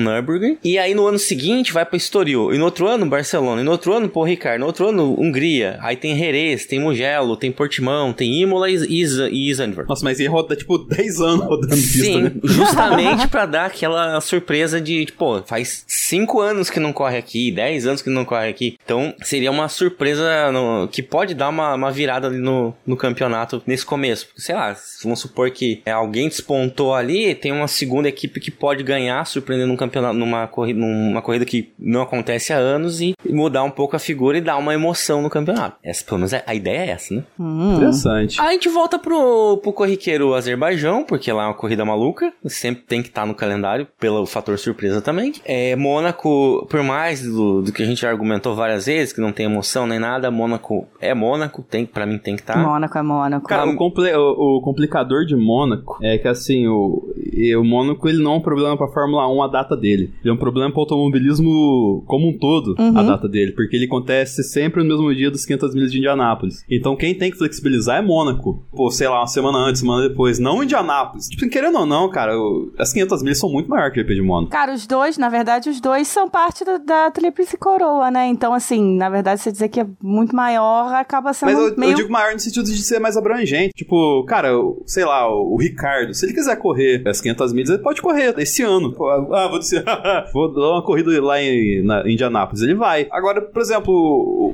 Nürburgring. E aí no ano seguinte vai pra Estoril. E no outro ano, Barcelona. E no outro ano, Paul Ricard. No outro ano, Hungria. Aí tem Jerez, tem Mugello, tem Portimão, tem Imola e, Isa- e. Nossa, mas ia rodar tipo 10 anos rodando pista, Sim, né? (laughs) justamente pra dar aquela surpresa de, tipo, faz 5 anos que não corre aqui, 10 anos que não corre aqui. Então, seria uma surpresa no- que pode dar uma, uma virada ali no, no campeonato nesse começo. Porque, sei lá, vamos supor que é, alguém despontou ali, tem uma segunda equipe que pode ganhar, surpreendendo um campeonato, numa corrida, numa corrida que não acontece há anos e mudar um pouco a figura e dar uma emoção no campeonato. Essa, pelo menos, é- a ideia é essa, né? Hum. Interessante. Aí a gente volta pro, pro corriqueiro Azerbaijão, porque lá é uma corrida maluca. Sempre tem que estar no calendário, pelo fator surpresa também. É, Mônaco, por mais do, do que a gente já argumentou várias vezes, que não tem emoção nem nada, Mônaco é Mônaco, tem, pra mim tem que estar. Mônaco é Mônaco. Cara, o, o- o complicador de Mônaco é que, assim, o, o Mônaco ele não é um problema pra Fórmula 1 a data dele. Ele é um problema pro automobilismo como um todo, Uhum. A data dele. Porque ele acontece sempre no mesmo dia dos 500 milhas de Indianápolis. Então quem tem que flexibilizar é Mônaco. Pô, sei lá, uma semana antes, semana depois. Não Indianápolis. Tipo, querendo ou não, cara, o- as 500 milhas são muito maior que o GP de Mônaco. Cara, os dois, na verdade, os dois são parte da, da Tríplice Coroa, né? Então, assim, na verdade, você dizer que é muito maior acaba sendo Mas eu, meio... eu digo maior no sentido de ser mais abrangente. Tipo, cara, o- sei lá, o, o Ricardo, se ele quiser correr as 500 milhas, ele pode correr esse ano. Ah, vou dizer, (laughs) vou dar uma corrida lá em na, Indianápolis. Ele vai. Agora, por exemplo,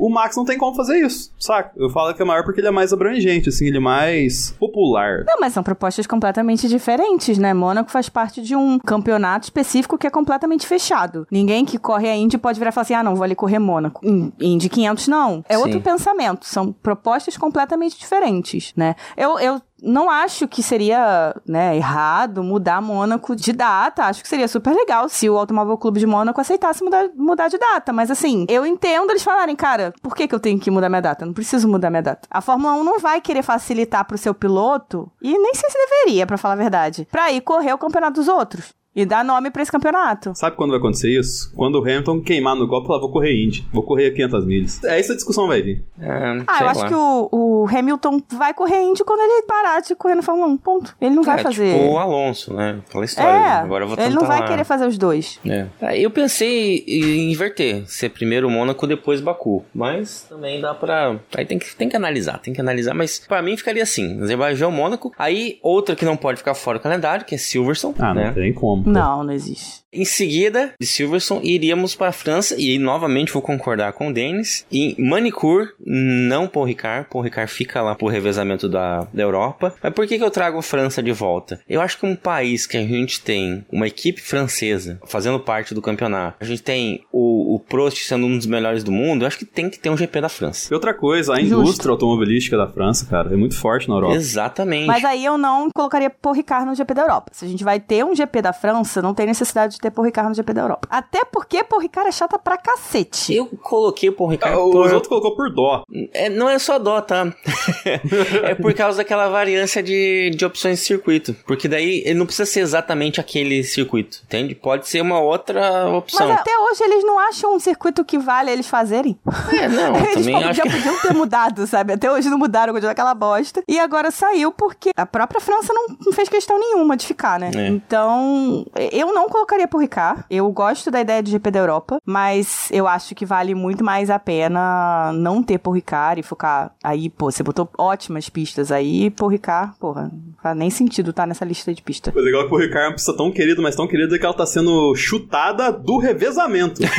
o, Max não tem como fazer isso, saca? Eu falo que é maior porque ele é mais abrangente, assim, ele é mais popular. Não, mas são propostas completamente diferentes, né? Mônaco faz parte de um campeonato específico que é completamente fechado. Ninguém que corre a Indy pode virar e falar assim, ah, não, vou ali correr Mônaco. In- Indy 500, não. É Sim. outro pensamento. São propostas completamente diferentes, né? Eu, eu não acho que seria né, errado mudar Mônaco de data. Acho que seria super legal se o Automóvel Clube de Mônaco aceitasse mudar, mudar de data. Mas assim, eu entendo eles falarem, cara, por que, que eu tenho que mudar minha data? Eu não preciso mudar minha data. A Fórmula 1 não vai querer facilitar pro seu piloto, e nem sei se deveria, para falar a verdade, pra ir correr o campeonato dos outros. E dar nome pra esse campeonato. Sabe quando vai acontecer isso? Quando o Hamilton queimar no golpe e falar, vou correr Indy, vou correr 500 milhas. É essa a discussão vai vir. É, Ah, sei eu acho lá. que o, o Hamilton vai correr Indy quando ele parar de correr no Fórmula 1, ponto. Ele não vai é, fazer... Tipo o Alonso, né? Aquela história. É, Agora eu vou ele não vai lá. querer fazer os dois. É. É, Eu pensei em inverter, ser primeiro Mônaco, depois Baku. Mas também dá pra. Aí tem que, tem que analisar, tem que analisar. Mas pra mim ficaria assim: Azerbaijão, Mônaco. Aí outra que não pode ficar fora do calendário, que é Silverstone. Ah, né? não tem como. Não, não existe. Em seguida, de Silverstone, iríamos para a França e aí, novamente vou concordar com o Denis. Em Manicure, não Paul Ricard. Paul Ricard fica lá pro revezamento da, da Europa. Mas por que, que eu trago a França de volta? Eu acho que um país que a gente tem uma equipe francesa fazendo parte do campeonato, a gente tem o, o Prost sendo um dos melhores do mundo, eu acho que tem que ter um GP da França. E outra coisa, a Justo. indústria automobilística da França, cara, é muito forte na Europa. Exatamente. Mas aí eu não colocaria Paul Ricard no GP da Europa. Se a gente vai ter um GP da França, não tem necessidade de ter Paul Ricard no GP da Europa. Até porque Paul Ricard é chata pra cacete. Eu coloquei o Paul Ricard Ah, por- Os outros colocou por dó. É, não é só dó, tá? (laughs) é por causa daquela variância de, de opções de circuito. Porque daí ele não precisa ser exatamente aquele circuito, entende? Pode ser uma outra opção. Mas até hoje eles não acham um circuito que vale eles fazerem. É, não, (laughs) Eles também podiam, acho que... podiam ter mudado, sabe? Até hoje não mudaram, continuou aquela bosta. E agora saiu porque a própria França não, não fez questão nenhuma de ficar, né? É. Então, eu não colocaria por Ricard. Eu gosto da ideia de GP da Europa, mas eu acho que vale muito mais a pena não ter por Ricard e focar. Aí, pô, você botou ótimas pistas aí, por Ricard, porra, não faz nem sentido tá nessa lista de pista. O legal é que o Ricardo é uma pista tão querida, mas tão querida que ela tá sendo chutada do revezamento. (laughs)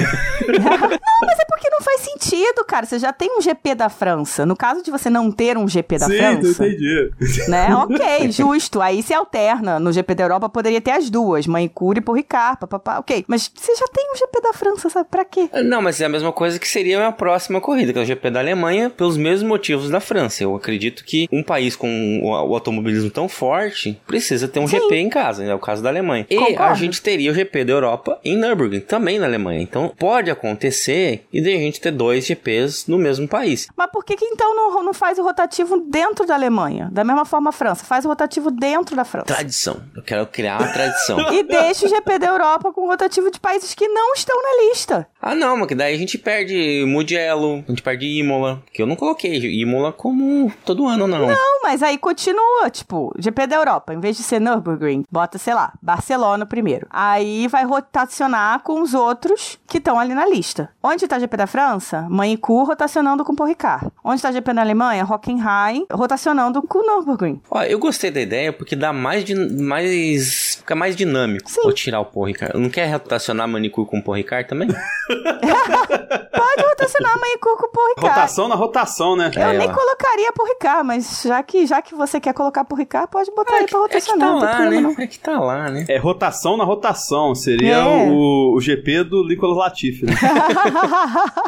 (laughs) Mas é porque não faz sentido, cara. Você já tem um GP da França. No caso de você não ter um GP da Sim, França. entendi. né? Ok, (laughs) justo. Aí se alterna. No GP da Europa poderia ter as duas, Manicure e Porricard, papapá. Ok, mas você já tem um GP da França, sabe? Pra quê? Não, mas é a mesma coisa que seria a próxima corrida, que é o GP da Alemanha, pelos mesmos motivos da França. Eu acredito que um país com o, automobilismo tão forte precisa ter um Sim. GP em casa, né? é o caso da Alemanha. E a Concordo. gente teria o GP da Europa em Nürburgring, também na Alemanha. Então pode acontecer e de a gente ter dois GPs no mesmo país. Mas por que, que então não, não faz o rotativo dentro da Alemanha? Da mesma forma a França. Faz o rotativo dentro da França. Tradição. Eu quero criar uma tradição. E deixa o GP da Europa com o rotativo de países que não estão na lista. Ah, não, mas que daí a gente perde Mugello, a gente perde Imola, que eu não coloquei Imola como todo ano, não. Não, mas aí continua, tipo, GP da Europa, em vez de ser Nürburgring, bota, sei lá, Barcelona primeiro. Aí vai rotacionar com os outros que estão ali na lista. Onde tá GP da França? Manicur rotacionando com Porricard. Onde tá GP da Alemanha? Hockenheim rotacionando com Nürburgring. Ó, eu gostei da ideia porque dá mais de mais fica mais dinâmico. Sim. Vou tirar o Paul Ricard. Não quer rotacionar manicure com o Paul Ricard também? (laughs) (laughs) Pode rotacionar Manicur com Porricard. Rotação na rotação, né? Eu É, nem ó. colocaria Porricard, mas já que, já que você quer colocar Porricard, pode botar aí pra é que rotacionar, tá lá, problema né? não. É que tá lá, né? É rotação na rotação. Seria É. o, o GP do Nicolas Latifi, né? (laughs)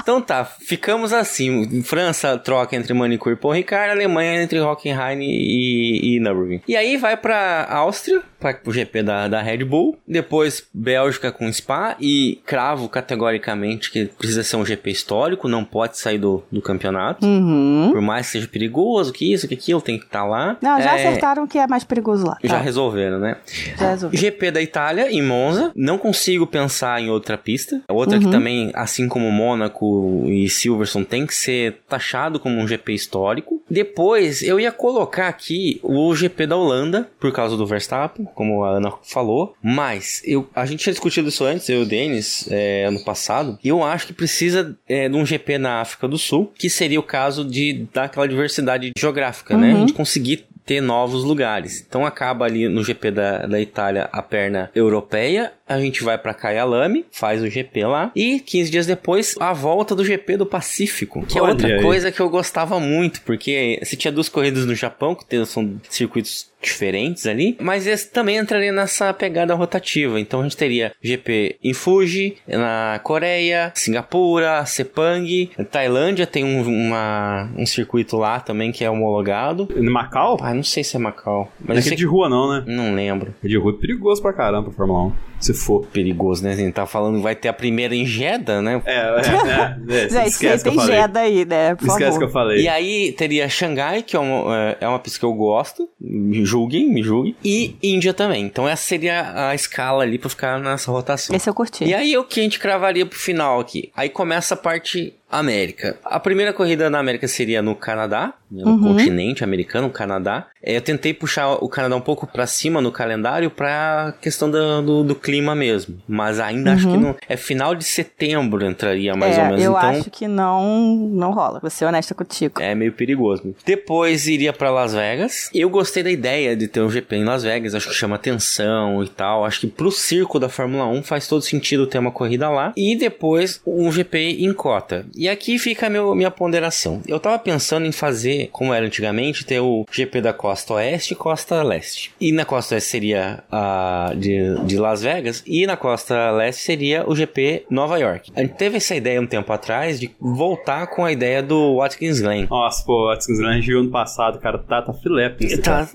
Então tá, ficamos assim. França troca entre manicure e Paul Ricard, Alemanha entre Hockenheim e, e Nürburgring. E aí vai pra Áustria, para o GP da, da Red Bull. Depois Bélgica com Spa e cravo categoricamente que precisa ser um GP histórico, não pode sair do, do campeonato. Uhum. Por mais que seja perigoso, que isso, que aquilo, tem que estar lá. Não, já É, acertaram que é mais perigoso lá. Já Tá, resolveram, né? já resolvi. GP da Itália, em Monza. Não consigo pensar em outra pista. Outra que também, assim como Mônaco e Silverstone, tem que ser taxado como um GP histórico. Depois, eu ia colocar aqui o GP da Holanda, por causa do Verstappen, como a Ana falou. Mas, eu, a gente tinha discutido isso antes, eu e o Denis, é, ano passado. E eu acho que precisa é, de um GP na África do Sul, que seria o caso de dar aquela diversidade geográfica, né? A gente conseguir ter novos lugares. Então acaba ali no GP da, da Itália a perna europeia, a gente vai para Kyalami, faz o GP lá e 15 dias depois a volta do GP do Pacífico, que é Olha outra aí. coisa que eu gostava muito, porque se tinha duas corridas no Japão que tem- são circuitos diferentes ali, mas esse também entraria nessa pegada rotativa. Então a gente teria GP em Fuji, na Coreia, Singapura, Sepang, Tailândia tem um, uma, um circuito lá também que é homologado. Em Macau? Ah, não sei se é Macau. Mas Mas é sei de rua não, né? Não lembro. De rua é perigoso pra caramba pra Fórmula 1. Se for. Perigoso, né? A gente tá falando vai ter a primeira em Jeddah, né? É, é, (laughs) é. é Gente, esquece que eu tem falei. Jeddah aí, né? Por Esquece favor. que eu falei. E aí teria Xangai, que é uma, é- é uma pista que eu gosto. Me julguem, me julguem. E Índia também. Então essa seria a escala ali pra ficar nessa rotação. Esse eu curti. E aí o que a gente cravaria pro final aqui? Aí começa a parte América. A primeira corrida na América seria no Canadá, né, no continente americano, Canadá. É, eu tentei puxar o Canadá um pouco pra cima no calendário pra questão do, do, do clima mesmo. Mas ainda acho que não. É final de setembro entraria mais é, ou menos. eu então acho que não, não rola. Vou ser honesta contigo. é meio perigoso. Depois iria pra Las Vegas. Eu gostei da ideia de ter um GP em Las Vegas, acho que chama atenção e tal. Acho que pro circo da Fórmula 1 faz todo sentido ter uma corrida lá. E depois um GP em cota. E aqui fica a meu, minha ponderação. Eu tava pensando em fazer, como era antigamente, ter o GP da costa oeste e costa leste. E na costa oeste seria a de, de Las Vegas. E na costa leste seria o GP Nova York. A gente teve essa ideia um tempo atrás de voltar com a ideia do Watkins Glen. Nossa, pô, Atkins Glen viu ano passado, cara. Tá, tá filé. Tá,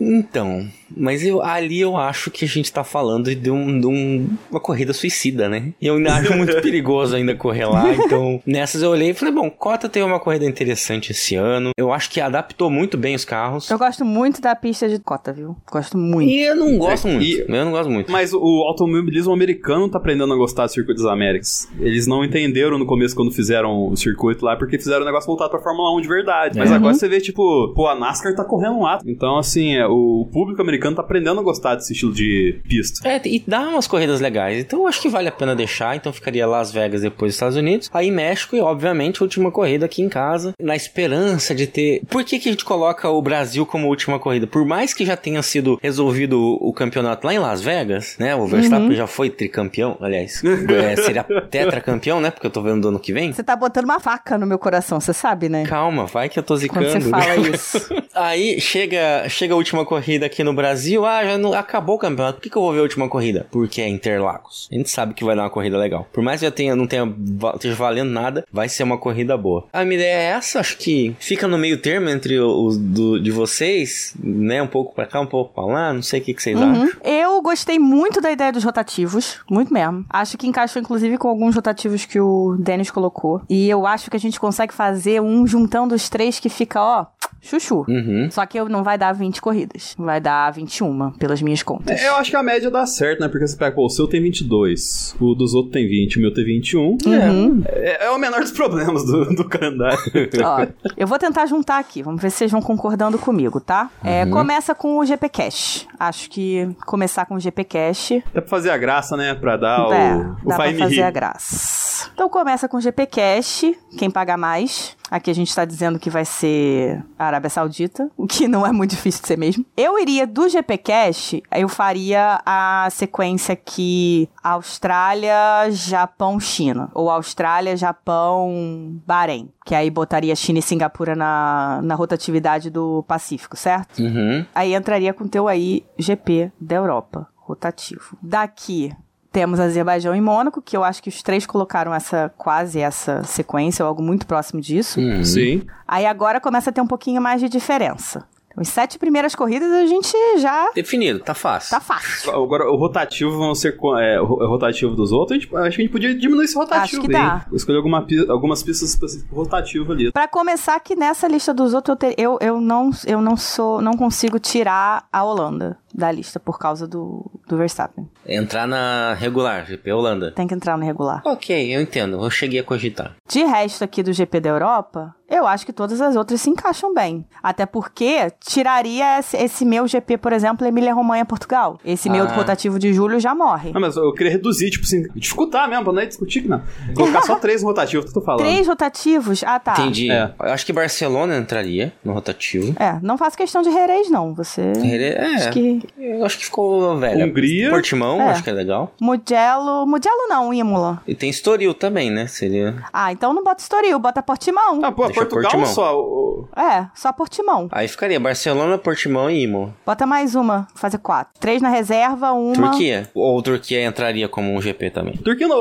então. Mas eu, ali eu acho que a gente tá falando de, um, de um- uma corrida suicida, né? E eu ainda acho muito (laughs) perigoso ainda correr lá. Então, eu olhei e falei, bom, Cota teve uma corrida interessante esse ano. Eu acho que adaptou muito bem os carros. Eu gosto muito da pista de cota, viu? Gosto muito. E eu não gosto É, muito. e- Eu não gosto muito. Mas o automobilismo americano tá aprendendo a gostar do circuito das Américas. Eles não entenderam no começo quando fizeram o circuito lá, porque fizeram o negócio voltado pra Fórmula 1 de verdade. Mas É. agora você vê, tipo, pô, a NASCAR tá correndo lá. Então, assim, é, o público americano tá aprendendo a gostar desse estilo de pista. É, e dá umas corridas legais. Então eu acho que vale a pena deixar. Então ficaria Las Vegas depois dos Estados Unidos. Aí México e, obviamente, a última corrida aqui em casa. Na esperança de ter. Por que, que a gente coloca o Brasil como última corrida? Por mais que já tenha sido resolvido o, campeonato lá em Las Vegas, né? O Verstappen já foi tricampeão, aliás. é, seria (laughs) tetracampeão, né? Porque eu tô vendo do ano que vem. Você tá botando uma faca no meu coração, você sabe, né? Calma, vai que eu tô zicando. Quando você fala isso. (laughs) Aí chega, chega a última corrida aqui no Brasil. Ah, já não, acabou o campeonato. Por que, que eu vou ver a última corrida? Porque é Interlagos. A gente sabe que vai dar uma corrida legal. Por mais que já tenha, não tenha, esteja valendo nada, vai ser uma corrida boa. A minha ideia é essa. Acho que fica no meio termo entre os do, de vocês, né? Um pouco pra cá, um pouco pra lá. Não sei o que, que vocês Uhum. acham. Eu gostei muito da ideia dos rotativos, muito mesmo. Acho que encaixou inclusive com alguns rotativos que o Denis colocou. E eu acho que a gente consegue fazer um juntando os três que fica, ó, chuchu. Uhum. Só que eu não vai dar 20 corridas. Vai dar 21, pelas minhas contas. É, eu acho que a média dá certo, né? Porque você pega, pô, o seu tem 22, o dos outros tem 20, o meu tem 21. Uhum. É, é o menor dos problemas do, do calendário. (laughs) Ó, eu vou tentar juntar aqui. Vamos ver se vocês vão concordando comigo, tá? É, começa com o GP Cash. Acho que começar com o GP Cash Dá pra fazer a graça, né? Pra dar é, o, o dá pra Fine fazer Rir. a graça. Então começa com o GP Cash, quem paga mais. Aqui a gente tá dizendo que vai ser a Arábia Saudita, (laughs) o que não é muito difícil de ser mesmo. Eu iria do GP Cash, eu faria a sequência aqui Austrália, Japão, China. Ou Austrália, Japão, Bahrein. Que aí botaria China e Singapura na, na rotatividade do Pacífico, certo? Uhum. Aí entraria com o teu aí GP da Europa, rotativo. Daqui temos Azerbaijão e Mônaco, que eu acho que os três colocaram essa quase essa sequência, ou algo muito próximo disso. Uhum. Sim. Aí agora começa a ter um pouquinho mais de diferença. Então, as sete primeiras corridas a gente já Definido, tá fácil. tá fácil. Agora, o rotativo vão ser co- é, o ro- rotativo dos outros. A gente, acho que a gente podia diminuir esse rotativo Acho que dá. Escolher alguma, algumas pistas rotativo ali. Pra começar que nessa lista dos outros eu, ter- eu, eu não eu não sou não consigo tirar a Holanda da lista por causa do, do Verstappen. Entrar na regular, GP Holanda. Tem que entrar no regular. Ok, eu entendo. Eu cheguei a cogitar. De resto aqui do GP da Europa, eu acho que todas as outras se encaixam bem. Até porque tiraria esse, esse meu GP, por exemplo, Emília-Romanha, Portugal. Esse meu Ah. rotativo de julho já morre. Não, mas eu queria reduzir, tipo assim, dificultar mesmo, pra não é discutir que não. Colocar só três no rotativo, que eu tô falando. Três rotativos? Ah, tá. Entendi. É. Eu acho que Barcelona entraria no rotativo. É, não faço questão de Reres, não. Você... É, Acho que... eu acho que ficou velho. Hungria. Portimão, É. acho que é legal. Mugello... Mugello não, Imola. E tem Estoril também, né? Seria. Ah, então não bota Estoril, bota Portimão. Ah, pô, Portugal Portimão. só? o- É, só Portimão. Aí ficaria Barcelona, Portimão e Imola. Bota mais uma, fazer quatro. Três na reserva, uma. Turquia. Ou Turquia entraria como um GP também. Turquia não.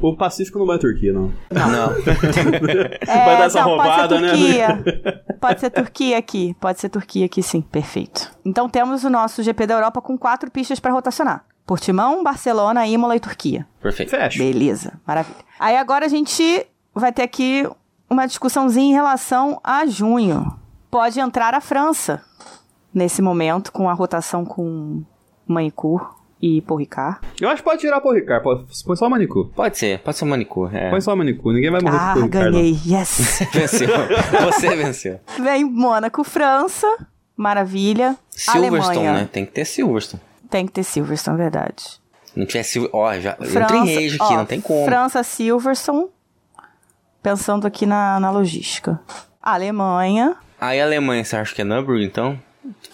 O, Pacífico não vai Turquia, não. Não. (laughs) É, vai dar essa não, roubada, pode ser né? Turquia. (laughs) Pode ser Turquia aqui. Pode ser Turquia aqui, sim. Perfeito. Então temos o nosso GP da Europa com quatro pistas para rotacionar. Portimão, Barcelona, Imola e Turquia. Perfeito. Fecha. Beleza, maravilha. Aí agora a gente vai ter aqui uma discussãozinha em relação a junho. Pode entrar a França nesse momento com a rotação com Manicur e Paul Ricard. Eu acho que pode tirar pode- Põe só o Manicu. Pode ser, pode ser manicure. É. Põe só o Manicu. Ninguém vai morrer Ah, pro Ricardo. ganhei. Yes. (laughs) Venceu. Você venceu. Vem Mônaco, França. Maravilha. Silverstone, Alemanha. né? Tem que ter Silverstone. Tem que ter Silverstone, verdade. Não tiver Silverstone. Ó, já França, entra em rage aqui, ó, não tem como. França, Silverstone. Pensando aqui na, na logística. Alemanha. Aí a Alemanha, você acha que é Nürburgring, então?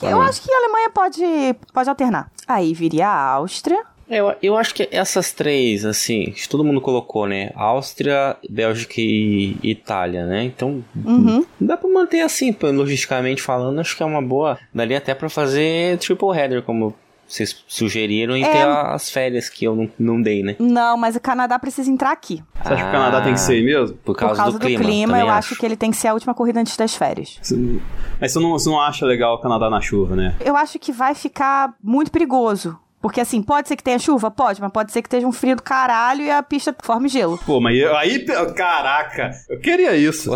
Eu acho que a Alemanha pode, pode alternar. Aí viria a Áustria. Eu, eu acho que essas três, assim, que todo mundo colocou, né? Áustria, Bélgica e Itália, né? Então, Uhum. dá pra manter assim, logisticamente falando, acho que é uma boa. Daria até pra fazer triple header, como vocês sugeriram, e É. ter as férias que eu não, não dei, né? Não, mas o Canadá precisa entrar aqui. Você acha que o Canadá tem que ser aí mesmo? Por Por causa, causa do clima. eu também acho. que ele tem que ser a última corrida antes das férias. Você- Mas você não, você não acha legal o Canadá na chuva, né? Eu acho que vai ficar muito perigoso. Porque assim, pode ser que tenha chuva? Pode, mas pode ser que esteja um frio do caralho e a pista forme gelo. Pô, mas eu- aí. Caraca, eu queria isso.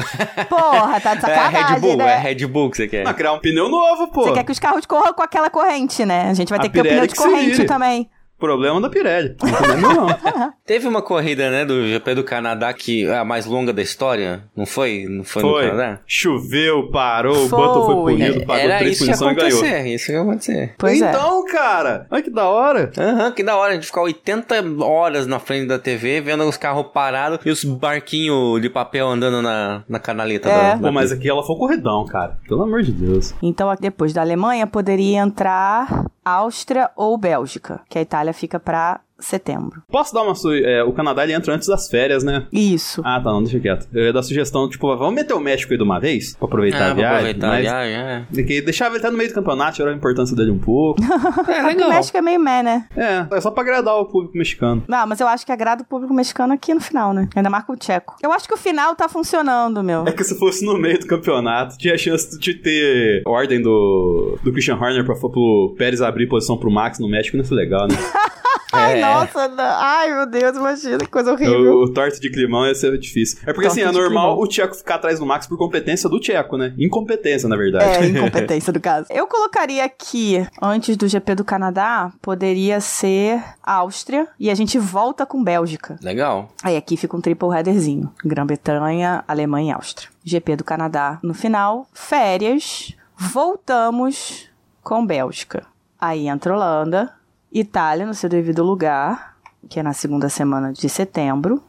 Porra, tá (laughs) de É sacanagem, Red Bull, né? é Red Bull que você quer. Ah, criar um pneu novo, pô. Você quer que os carros corram com aquela corrente, né? A gente vai A ter que ter o pneu de corrente também. Problema da Pirelli. Não tem problema não. (laughs) Teve uma corrida, né, do GP do Canadá que é a mais longa da história, não foi? Não foi, no Foi. Canadá? Choveu, parou, o Foi. Button foi punido, É, pagou Era três isso que ia punições e ganhou. acontecer, isso que ia acontecer. Pois é. então, cara, olha que da hora. Aham, que da hora, a gente ficar 80 horas na frente da TV, vendo os carros parados e os barquinhos de papel andando na, na canaleta É. da, da Pô, mas aqui ela foi um corredão, cara. Pelo amor de Deus. Então, depois da Alemanha, poderia entrar Áustria ou Bélgica, que a Itália fica pra setembro. Posso dar uma. Su... é, o Canadá ele entra antes das férias, né? Isso. Ah, tá, não, deixa quieto. Eu ia dar sugestão, tipo, vamos meter o México aí de uma vez? Pra aproveitar Ah, a pra viagem. aproveitar a mas... viagem, é. de Deixava ele até no meio do campeonato, tirar a importância dele um pouco. (laughs) É, O México é meio meh, né? é, é só pra agradar o público mexicano. Não, mas eu acho que agrada o público mexicano aqui no final, né? Ainda marca o tcheco. Eu acho que o final tá funcionando, meu. É que se fosse no meio do campeonato, tinha chance de ter ordem do, do Christian Horner pra pro Pérez abrir posição pro Max no México, não foi legal, né? (laughs) Ai, É. nossa, não. ai, meu Deus, imagina, que coisa horrível. o, o torto de climão ia ser difícil. É porque Torta assim, é normal climão. o Tcheco ficar atrás do Max por competência do Tcheco, né? Incompetência, na verdade. É, (laughs) incompetência do caso. Eu colocaria aqui, antes do GP do Canadá, poderia ser Áustria e a gente volta com Bélgica. Legal. Aí aqui fica um triple headerzinho. Grã-Bretanha, Alemanha e Áustria. GP do Canadá no final. Férias. Voltamos com Bélgica. Aí entra Holanda. Itália no seu devido lugar, que é na segunda semana de setembro,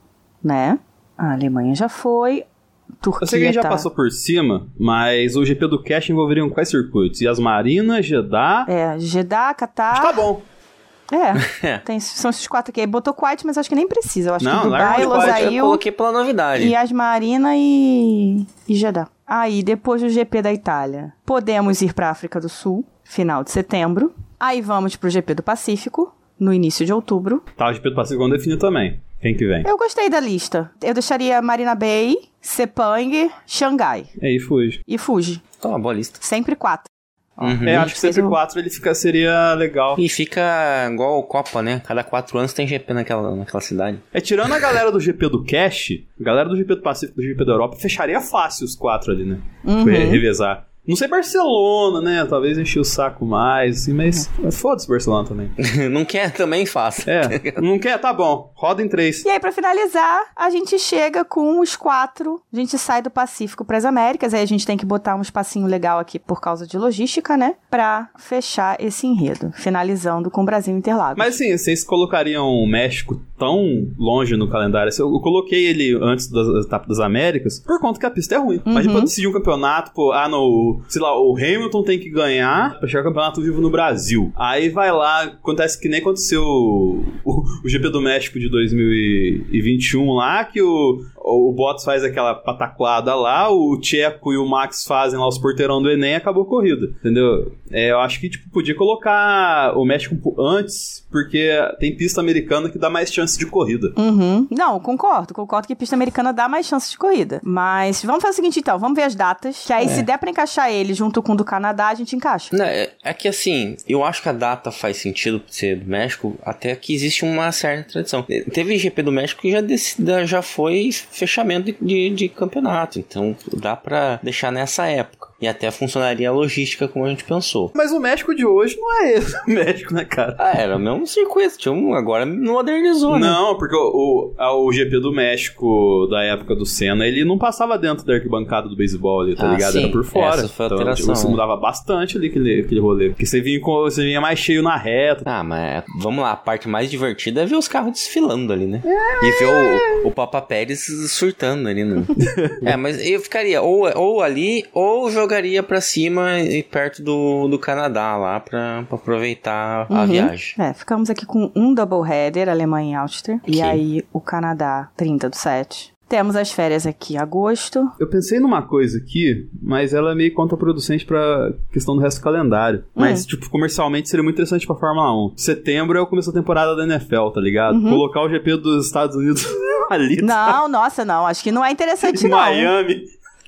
né? A Alemanha já foi. Turquia Eu sei que a gente já tá... passou por cima, mas o GP do Cash envolveria quais circuitos? Yas Marina, Jeddah. É, Jeddah, Catar... Acho que tá bom. É, (laughs) tem, são esses quatro aqui. Aí botou Kuwait, mas acho que nem precisa. Eu acho Não, que Dubai, o Kuwait, Eu Losail, coloquei pela novidade. Yasmarina e, e Jeddah. Aí, depois do GP da Itália, podemos ir para África do Sul, final de setembro. Aí vamos pro GP do Pacífico, no início de outubro. Tá, o GP do Pacífico vamos definir também. Quem que vem? Eu gostei da lista. Eu deixaria Marina Bay, Sepang, Xangai E aí, Fuji. e Fuji. Tá uma boa lista. Sempre quatro. Uhum. É, acho que sempre quatro ele fica, seria legal. E fica igual o Copa, né? Cada quatro anos tem GP naquela, naquela cidade. É, tirando a galera do GP do Cash, a galera do GP do Pacífico e do GP da Europa, fecharia fácil os quatro ali, né? Uhum. Re- Revezar. Não sei Barcelona, né? Talvez encher o saco mais, assim, mas, mas foda-se Barcelona também. (laughs) não quer também faça. É, não quer? Tá bom. Roda em três. E aí, pra finalizar, a gente chega com os quatro. A gente sai do Pacífico pras Américas. Aí a gente tem que botar um espacinho legal aqui por causa de logística, né? Pra fechar esse enredo. Finalizando com o Brasil Interlagos. Mas assim, vocês colocariam o México tão longe no calendário? Assim, Eu coloquei ele antes das etapas das Américas por conta que a pista é ruim. Mas Uhum. pra decidir um campeonato, pô, ah, não, sei lá, o Hamilton tem que ganhar pra chegar ao campeonato vivo no Brasil. Aí vai lá, acontece que nem aconteceu o, o, o GP do México de 2021 lá, que o, o Bottas faz aquela pataquada lá, o Tcheco e o Max fazem lá os porteirão do Enem e acabou a corrida, entendeu? É, eu acho que, tipo, podia colocar o México antes, porque tem pista americana que dá mais chance de corrida. Uhum. Não, concordo. Concordo que pista americana dá mais chance de corrida. Mas vamos fazer o seguinte, então. Vamos ver as datas, que aí É. se der pra encaixar ele junto com o do Canadá, a gente encaixa. Não, é, é que assim, eu acho que a data faz sentido ser do México, até que existe uma certa tradição. Teve GP do México que já, dec- da- já foi fechamento de, de, de campeonato, então dá pra deixar nessa época. E até funcionaria a logística como a gente pensou. Mas o México de hoje não é esse (laughs) México, né, cara? Ah, era o mesmo circuito, tinha um, agora modernizou, né? Não, porque o, o, a- o GP do México da época do Senna, ele não passava dentro da arquibancada do beisebol ali, tá Ah, ligado? sim. Era por fora. Essa foi a então, alteração, tipo, você né? mudava bastante ali aquele, aquele rolê. Porque você vinha, com, você vinha mais cheio na reta. Ah, mas vamos lá, a parte mais divertida é ver os carros desfilando ali, né? E ver o, o Papa Pérez surtando ali, né? (laughs) é, mas eu ficaria ou, ou ali, ou jogaria pra cima e perto do, do Canadá lá pra, pra aproveitar a Uhum. viagem. É, ficamos aqui com um doubleheader, Alemanha e Áustria. E Ok. aí o Canadá, 30 do 7. Temos as férias aqui, agosto. Eu pensei numa coisa aqui, mas ela é meio contraproducente pra questão do resto do calendário. Mas, tipo, comercialmente seria muito interessante pra Fórmula 1. Setembro é o começo da temporada da NFL, tá ligado? Colocar o GP dos Estados Unidos (laughs) ali. tá? Não, nossa, não. Acho que não é interessante, Em não. Miami.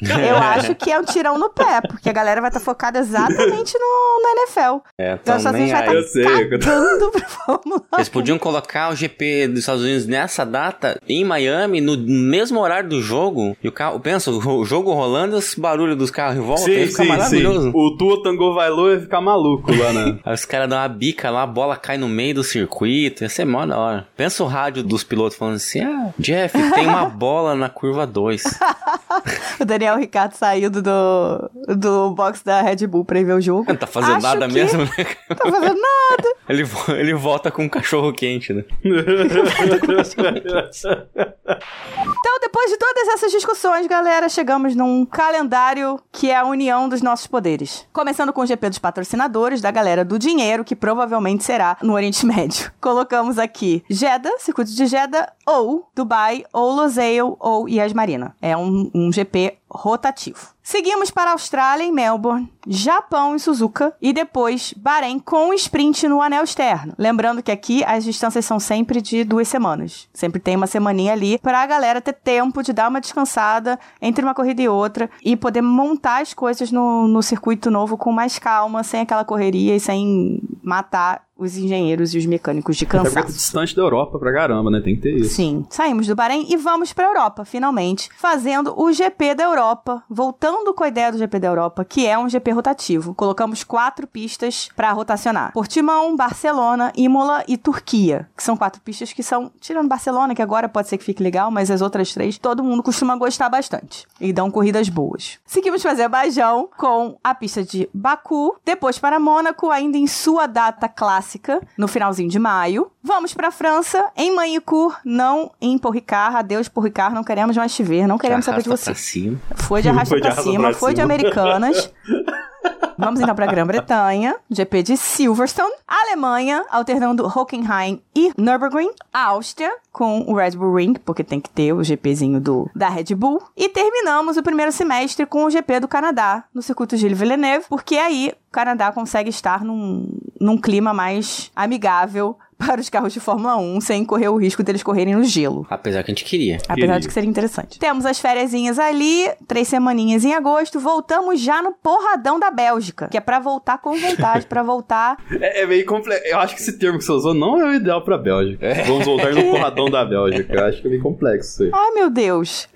Eu (laughs) acho que é um tirão no pé, porque a galera vai estar focada exatamente no, no NFL. É, Então, os Estados Unidos vai estar tô- cagando pra Fórmula 1. Eles podiam colocar o GP dos Estados Unidos nessa data, em Miami, no mesmo horário do jogo. E o carro, pensa, o jogo rolando, esse barulho dos carros em volta, ia Sim, ficar sim, maravilhoso. sim. O Tua Tango Vailô ia ficar maluco lá, né? (laughs) Aí os caras dão uma bica lá, a bola cai no meio do circuito, ia ser mó da hora. Pensa o rádio dos pilotos falando assim: ah, Jeff, tem uma (laughs) bola na curva 2. O Daniel Ricardo saiu do, do, box da Red Bull pra ir ver o jogo. Não tá fazendo Acho nada que mesmo, né? Não tá fazendo nada. (laughs) Ele, ele volta com um cachorro quente, né? Então, depois de todas essas discussões, galera, chegamos num calendário que é a união dos nossos poderes. Começando com o GP dos patrocinadores, da galera do dinheiro, que provavelmente será no Oriente Médio. (laughs) Colocamos aqui Jeddah, circuito de Jeddah, ou Dubai, ou Losail, ou Yas Marina. É um, um GP rotativo. Seguimos para a Austrália em Melbourne, Japão em Suzuka e depois Bahrein com sprint no anel externo. Lembrando que aqui as distâncias são sempre de duas semanas. Sempre tem uma semaninha ali para a galera ter tempo de dar uma descansada entre uma corrida e outra e poder montar as coisas no, no circuito novo com mais calma, sem aquela correria e sem matar os engenheiros e os mecânicos de Até é cansaço. distante da Europa pra caramba, né? Tem que ter isso. Sim. Saímos do Bahrein e vamos pra Europa, finalmente, fazendo o GP da Europa, voltando com a ideia do GP da Europa, que é um GP rotativo. Colocamos quatro pistas pra rotacionar: Portimão, Barcelona, Imola e Turquia, que são quatro pistas que são, tirando Barcelona, que agora pode ser que fique legal, mas as outras três todo mundo costuma gostar bastante e dão corridas boas. Seguimos para Azerbaijão com a pista de Baku, depois para Mônaco, ainda em sua data clássica, no finalzinho de maio. Vamos para França, em Manicourt, não em Paul Ricard. Adeus, Paul Ricard, não queremos mais te ver, não queremos saber de Arrasta você. pra cima. Foi de arrasta arrasta cima, foi de. Americanas. (laughs) Vamos então pra Grã-Bretanha, GP de Silverstone, Alemanha, alternando Hockenheim e Nürburgring, Áustria, com o Red Bull Ring, porque tem que ter o GPzinho do, da Red Bull, e terminamos o primeiro semestre com o GP do Canadá, no circuito Gilles Villeneuve, porque aí o Canadá consegue estar num, num clima mais amigável (laughs) para os carros de Fórmula 1, sem correr o risco deles correrem no gelo. Apesar que a gente queria. Apesar Queria. de que seria interessante. Temos as fériasinhas ali, três semaninhas em agosto. Voltamos já no porradão da Bélgica, que é pra voltar com vontade, pra voltar. (laughs) É, é meio complexo. Eu acho que esse termo que você usou não é o ideal pra Bélgica. Vamos voltar no (laughs) porradão da Bélgica. Eu acho que é meio complexo isso aí. Ai, meu Deus.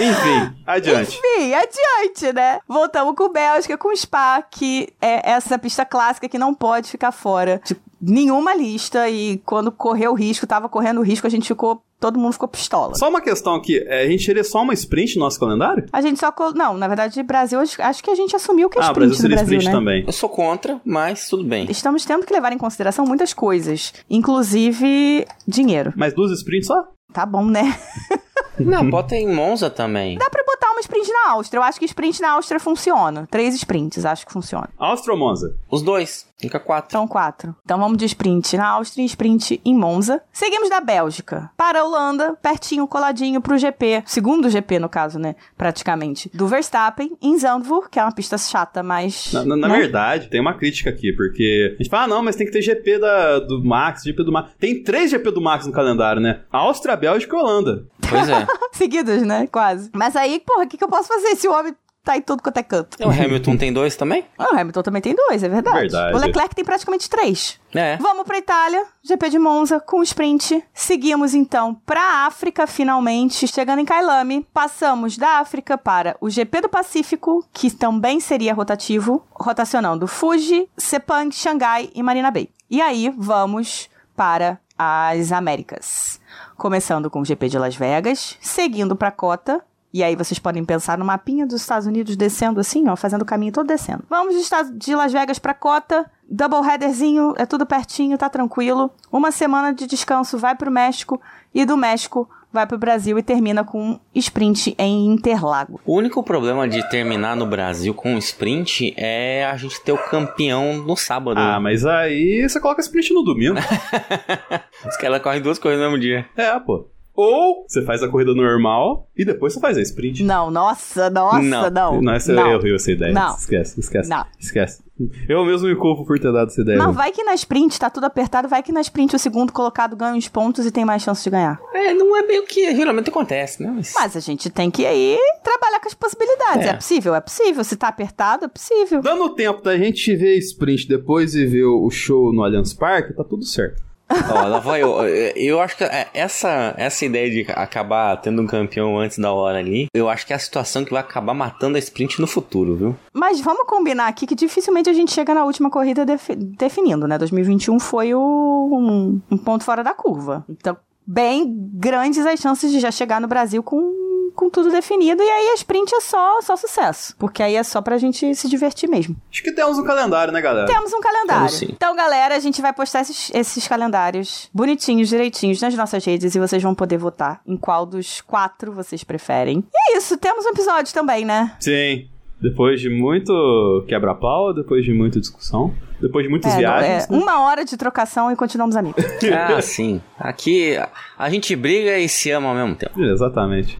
Enfim, (laughs) adiante. Enfim, adiante, né? Voltamos com Bélgica, com Spa, que é essa pista clássica que não pode ficar fora de nenhuma lista. E quando correu o risco, tava correndo o risco, a gente ficou. Todo mundo ficou pistola. Só uma questão aqui, é, a gente teria só uma sprint no nosso calendário? A gente só. Não, na verdade, Brasil, acho- acho que a gente assumiu que é ah, o sprint Brasil no seria Brasil, sprint né? também. Eu sou contra, mas tudo bem. Estamos tendo que levar em consideração muitas coisas, inclusive dinheiro. Mais duas sprints só? Tá bom, né? (laughs) Não, bota em Monza também. Dá pra botar uma sprint na Áustria. Eu acho que sprint na Áustria funciona. Três sprints, acho que funciona. Áustria ou Monza? Os dois. Fica quatro. Então, quatro. Então vamos de sprint na Áustria e sprint em Monza. Seguimos da Bélgica para a Holanda, pertinho, coladinho pro GP. Segundo GP, no caso, né? Praticamente. Do Verstappen em Zandvoort, que é uma pista chata, mas. Na, na- na né? verdade, tem uma crítica aqui, porque a gente fala, ah, não, mas tem que ter GP da, do Max, GP do Max. Tem três GP do Max no calendário, né? Áustria, Bélgica e Holanda. Pois é. (laughs) Seguidos, né? Quase. Mas aí, porra, o que, que eu posso fazer se o homem tá em tudo quanto é canto? o Hamilton tem dois também? Ah, O Hamilton também tem dois, é verdade. Verdade. O Leclerc tem praticamente três. É. Vamos pra Itália, GP de Monza com sprint. Seguimos então pra África finalmente, chegando em Kailame. Passamos da África para o GP do Pacífico, que também seria rotativo, rotacionando Fuji, Sepang, Xangai e Marina Bay. E aí vamos para as Américas. Começando com o GP de Las Vegas, seguindo pra Cota, e aí vocês podem pensar no mapinha dos Estados Unidos descendo assim, ó, fazendo o caminho todo descendo. Vamos de, Estados- de Las Vegas pra Cota, double headerzinho, é tudo pertinho, tá tranquilo. Uma semana de descanso vai pro México e do México vai pro Brasil e termina com um sprint em Interlago. O único problema de terminar no Brasil com um sprint é a gente ter o campeão no sábado. Ah, mas aí você coloca sprint no domingo. (laughs) Os caras correm duas coisas no mesmo dia. é, pô. Ou você faz a corrida normal e depois você faz a sprint. Não, nossa, nossa, Não. não. Não, essa não. é horrível essa ideia. Não. Esquece, esquece. Não. Esquece. Eu mesmo me culpo por ter dado essa ideia. Mas vai que na sprint tá tudo apertado, vai que na sprint o segundo colocado ganha uns pontos e tem mais chance de ganhar. É, não é bem o que geralmente acontece, né? Mas... Mas a gente tem que aí trabalhar com as possibilidades. É. É. possível? É possível. Se tá apertado, é possível. Dando tempo da gente ver sprint depois e ver o show no Allianz Parque, tá tudo certo. Ó, lá vai eu, eu acho que é, essa, essa ideia de acabar tendo um campeão antes da hora ali, eu acho que é a situação que vai acabar matando a sprint no futuro, viu? Mas vamos combinar aqui que dificilmente a gente chega na última corrida defi- definindo, né? 2021 foi o, um, um ponto fora da curva. Então, bem grandes as chances de já chegar no Brasil com, com tudo definido. E aí a sprint é só, só sucesso. Porque aí é só pra gente se divertir mesmo. Acho que temos um calendário, né, galera? Temos um calendário. Temos sim. Então, galera, a gente vai postar esses, esses calendários bonitinhos, direitinhos nas nossas redes e vocês vão poder votar em qual dos quatro vocês preferem. E é isso, temos um episódio também, né? Sim. Depois de muito quebra-pau, depois de muita discussão, depois de muitas É, viagens. é, uma hora de trocação e continuamos amigos. (laughs) Ah, sim. Aqui a- a gente briga e se ama ao mesmo tempo. Exatamente.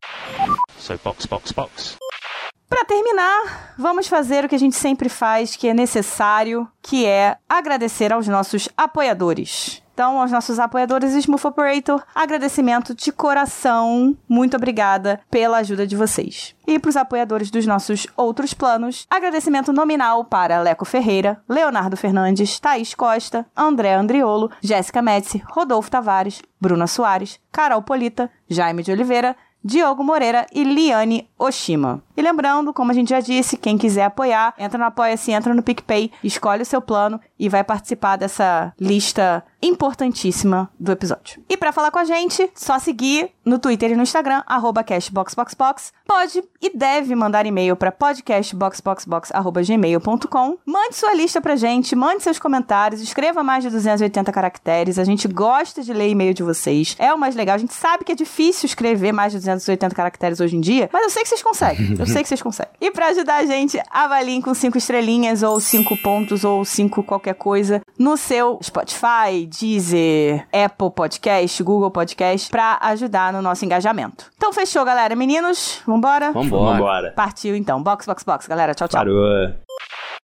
So box, box, box. Pra terminar, vamos fazer o que a gente sempre faz, que é necessário, que é agradecer aos nossos apoiadores. Então, aos nossos apoiadores Smooth Operator, agradecimento de coração. Muito obrigada pela ajuda de vocês. E para os apoiadores dos nossos outros planos, agradecimento nominal para Leco Ferreira, Leonardo Fernandes, Thaís Costa, André Andriolo, Jéssica Médici, Rodolfo Tavares, Bruna Soares, Carol Polita, Jaime de Oliveira, Diogo Moreira e Liane Oshima. E lembrando, como a gente já disse, quem quiser apoiar, entra no Apoia-se, entra no PicPay, escolhe o seu plano e vai participar dessa lista importantíssima do episódio. E pra falar com a gente, só seguir no Twitter e no Instagram, cashboxboxbox. Pode e deve mandar e-mail para podcastboxboxbox.gmail.com. Mande sua lista pra gente, mande seus comentários, escreva mais de 280 caracteres. A gente gosta de ler e-mail de vocês. É o mais legal. A gente sabe que é difícil escrever mais de 280 caracteres hoje em dia, mas eu sei que vocês conseguem. Eu sei que vocês conseguem. E pra ajudar a gente, avaliem com cinco estrelinhas ou cinco pontos ou cinco qualquer coisa no seu Spotify, Deezer, Apple Podcast, Google Podcast, pra ajudar no nosso engajamento. Então fechou, galera. Meninos, vambora? Vambora. Vambora. Partiu então. Box, box, box, galera. Tchau, tchau. Parou.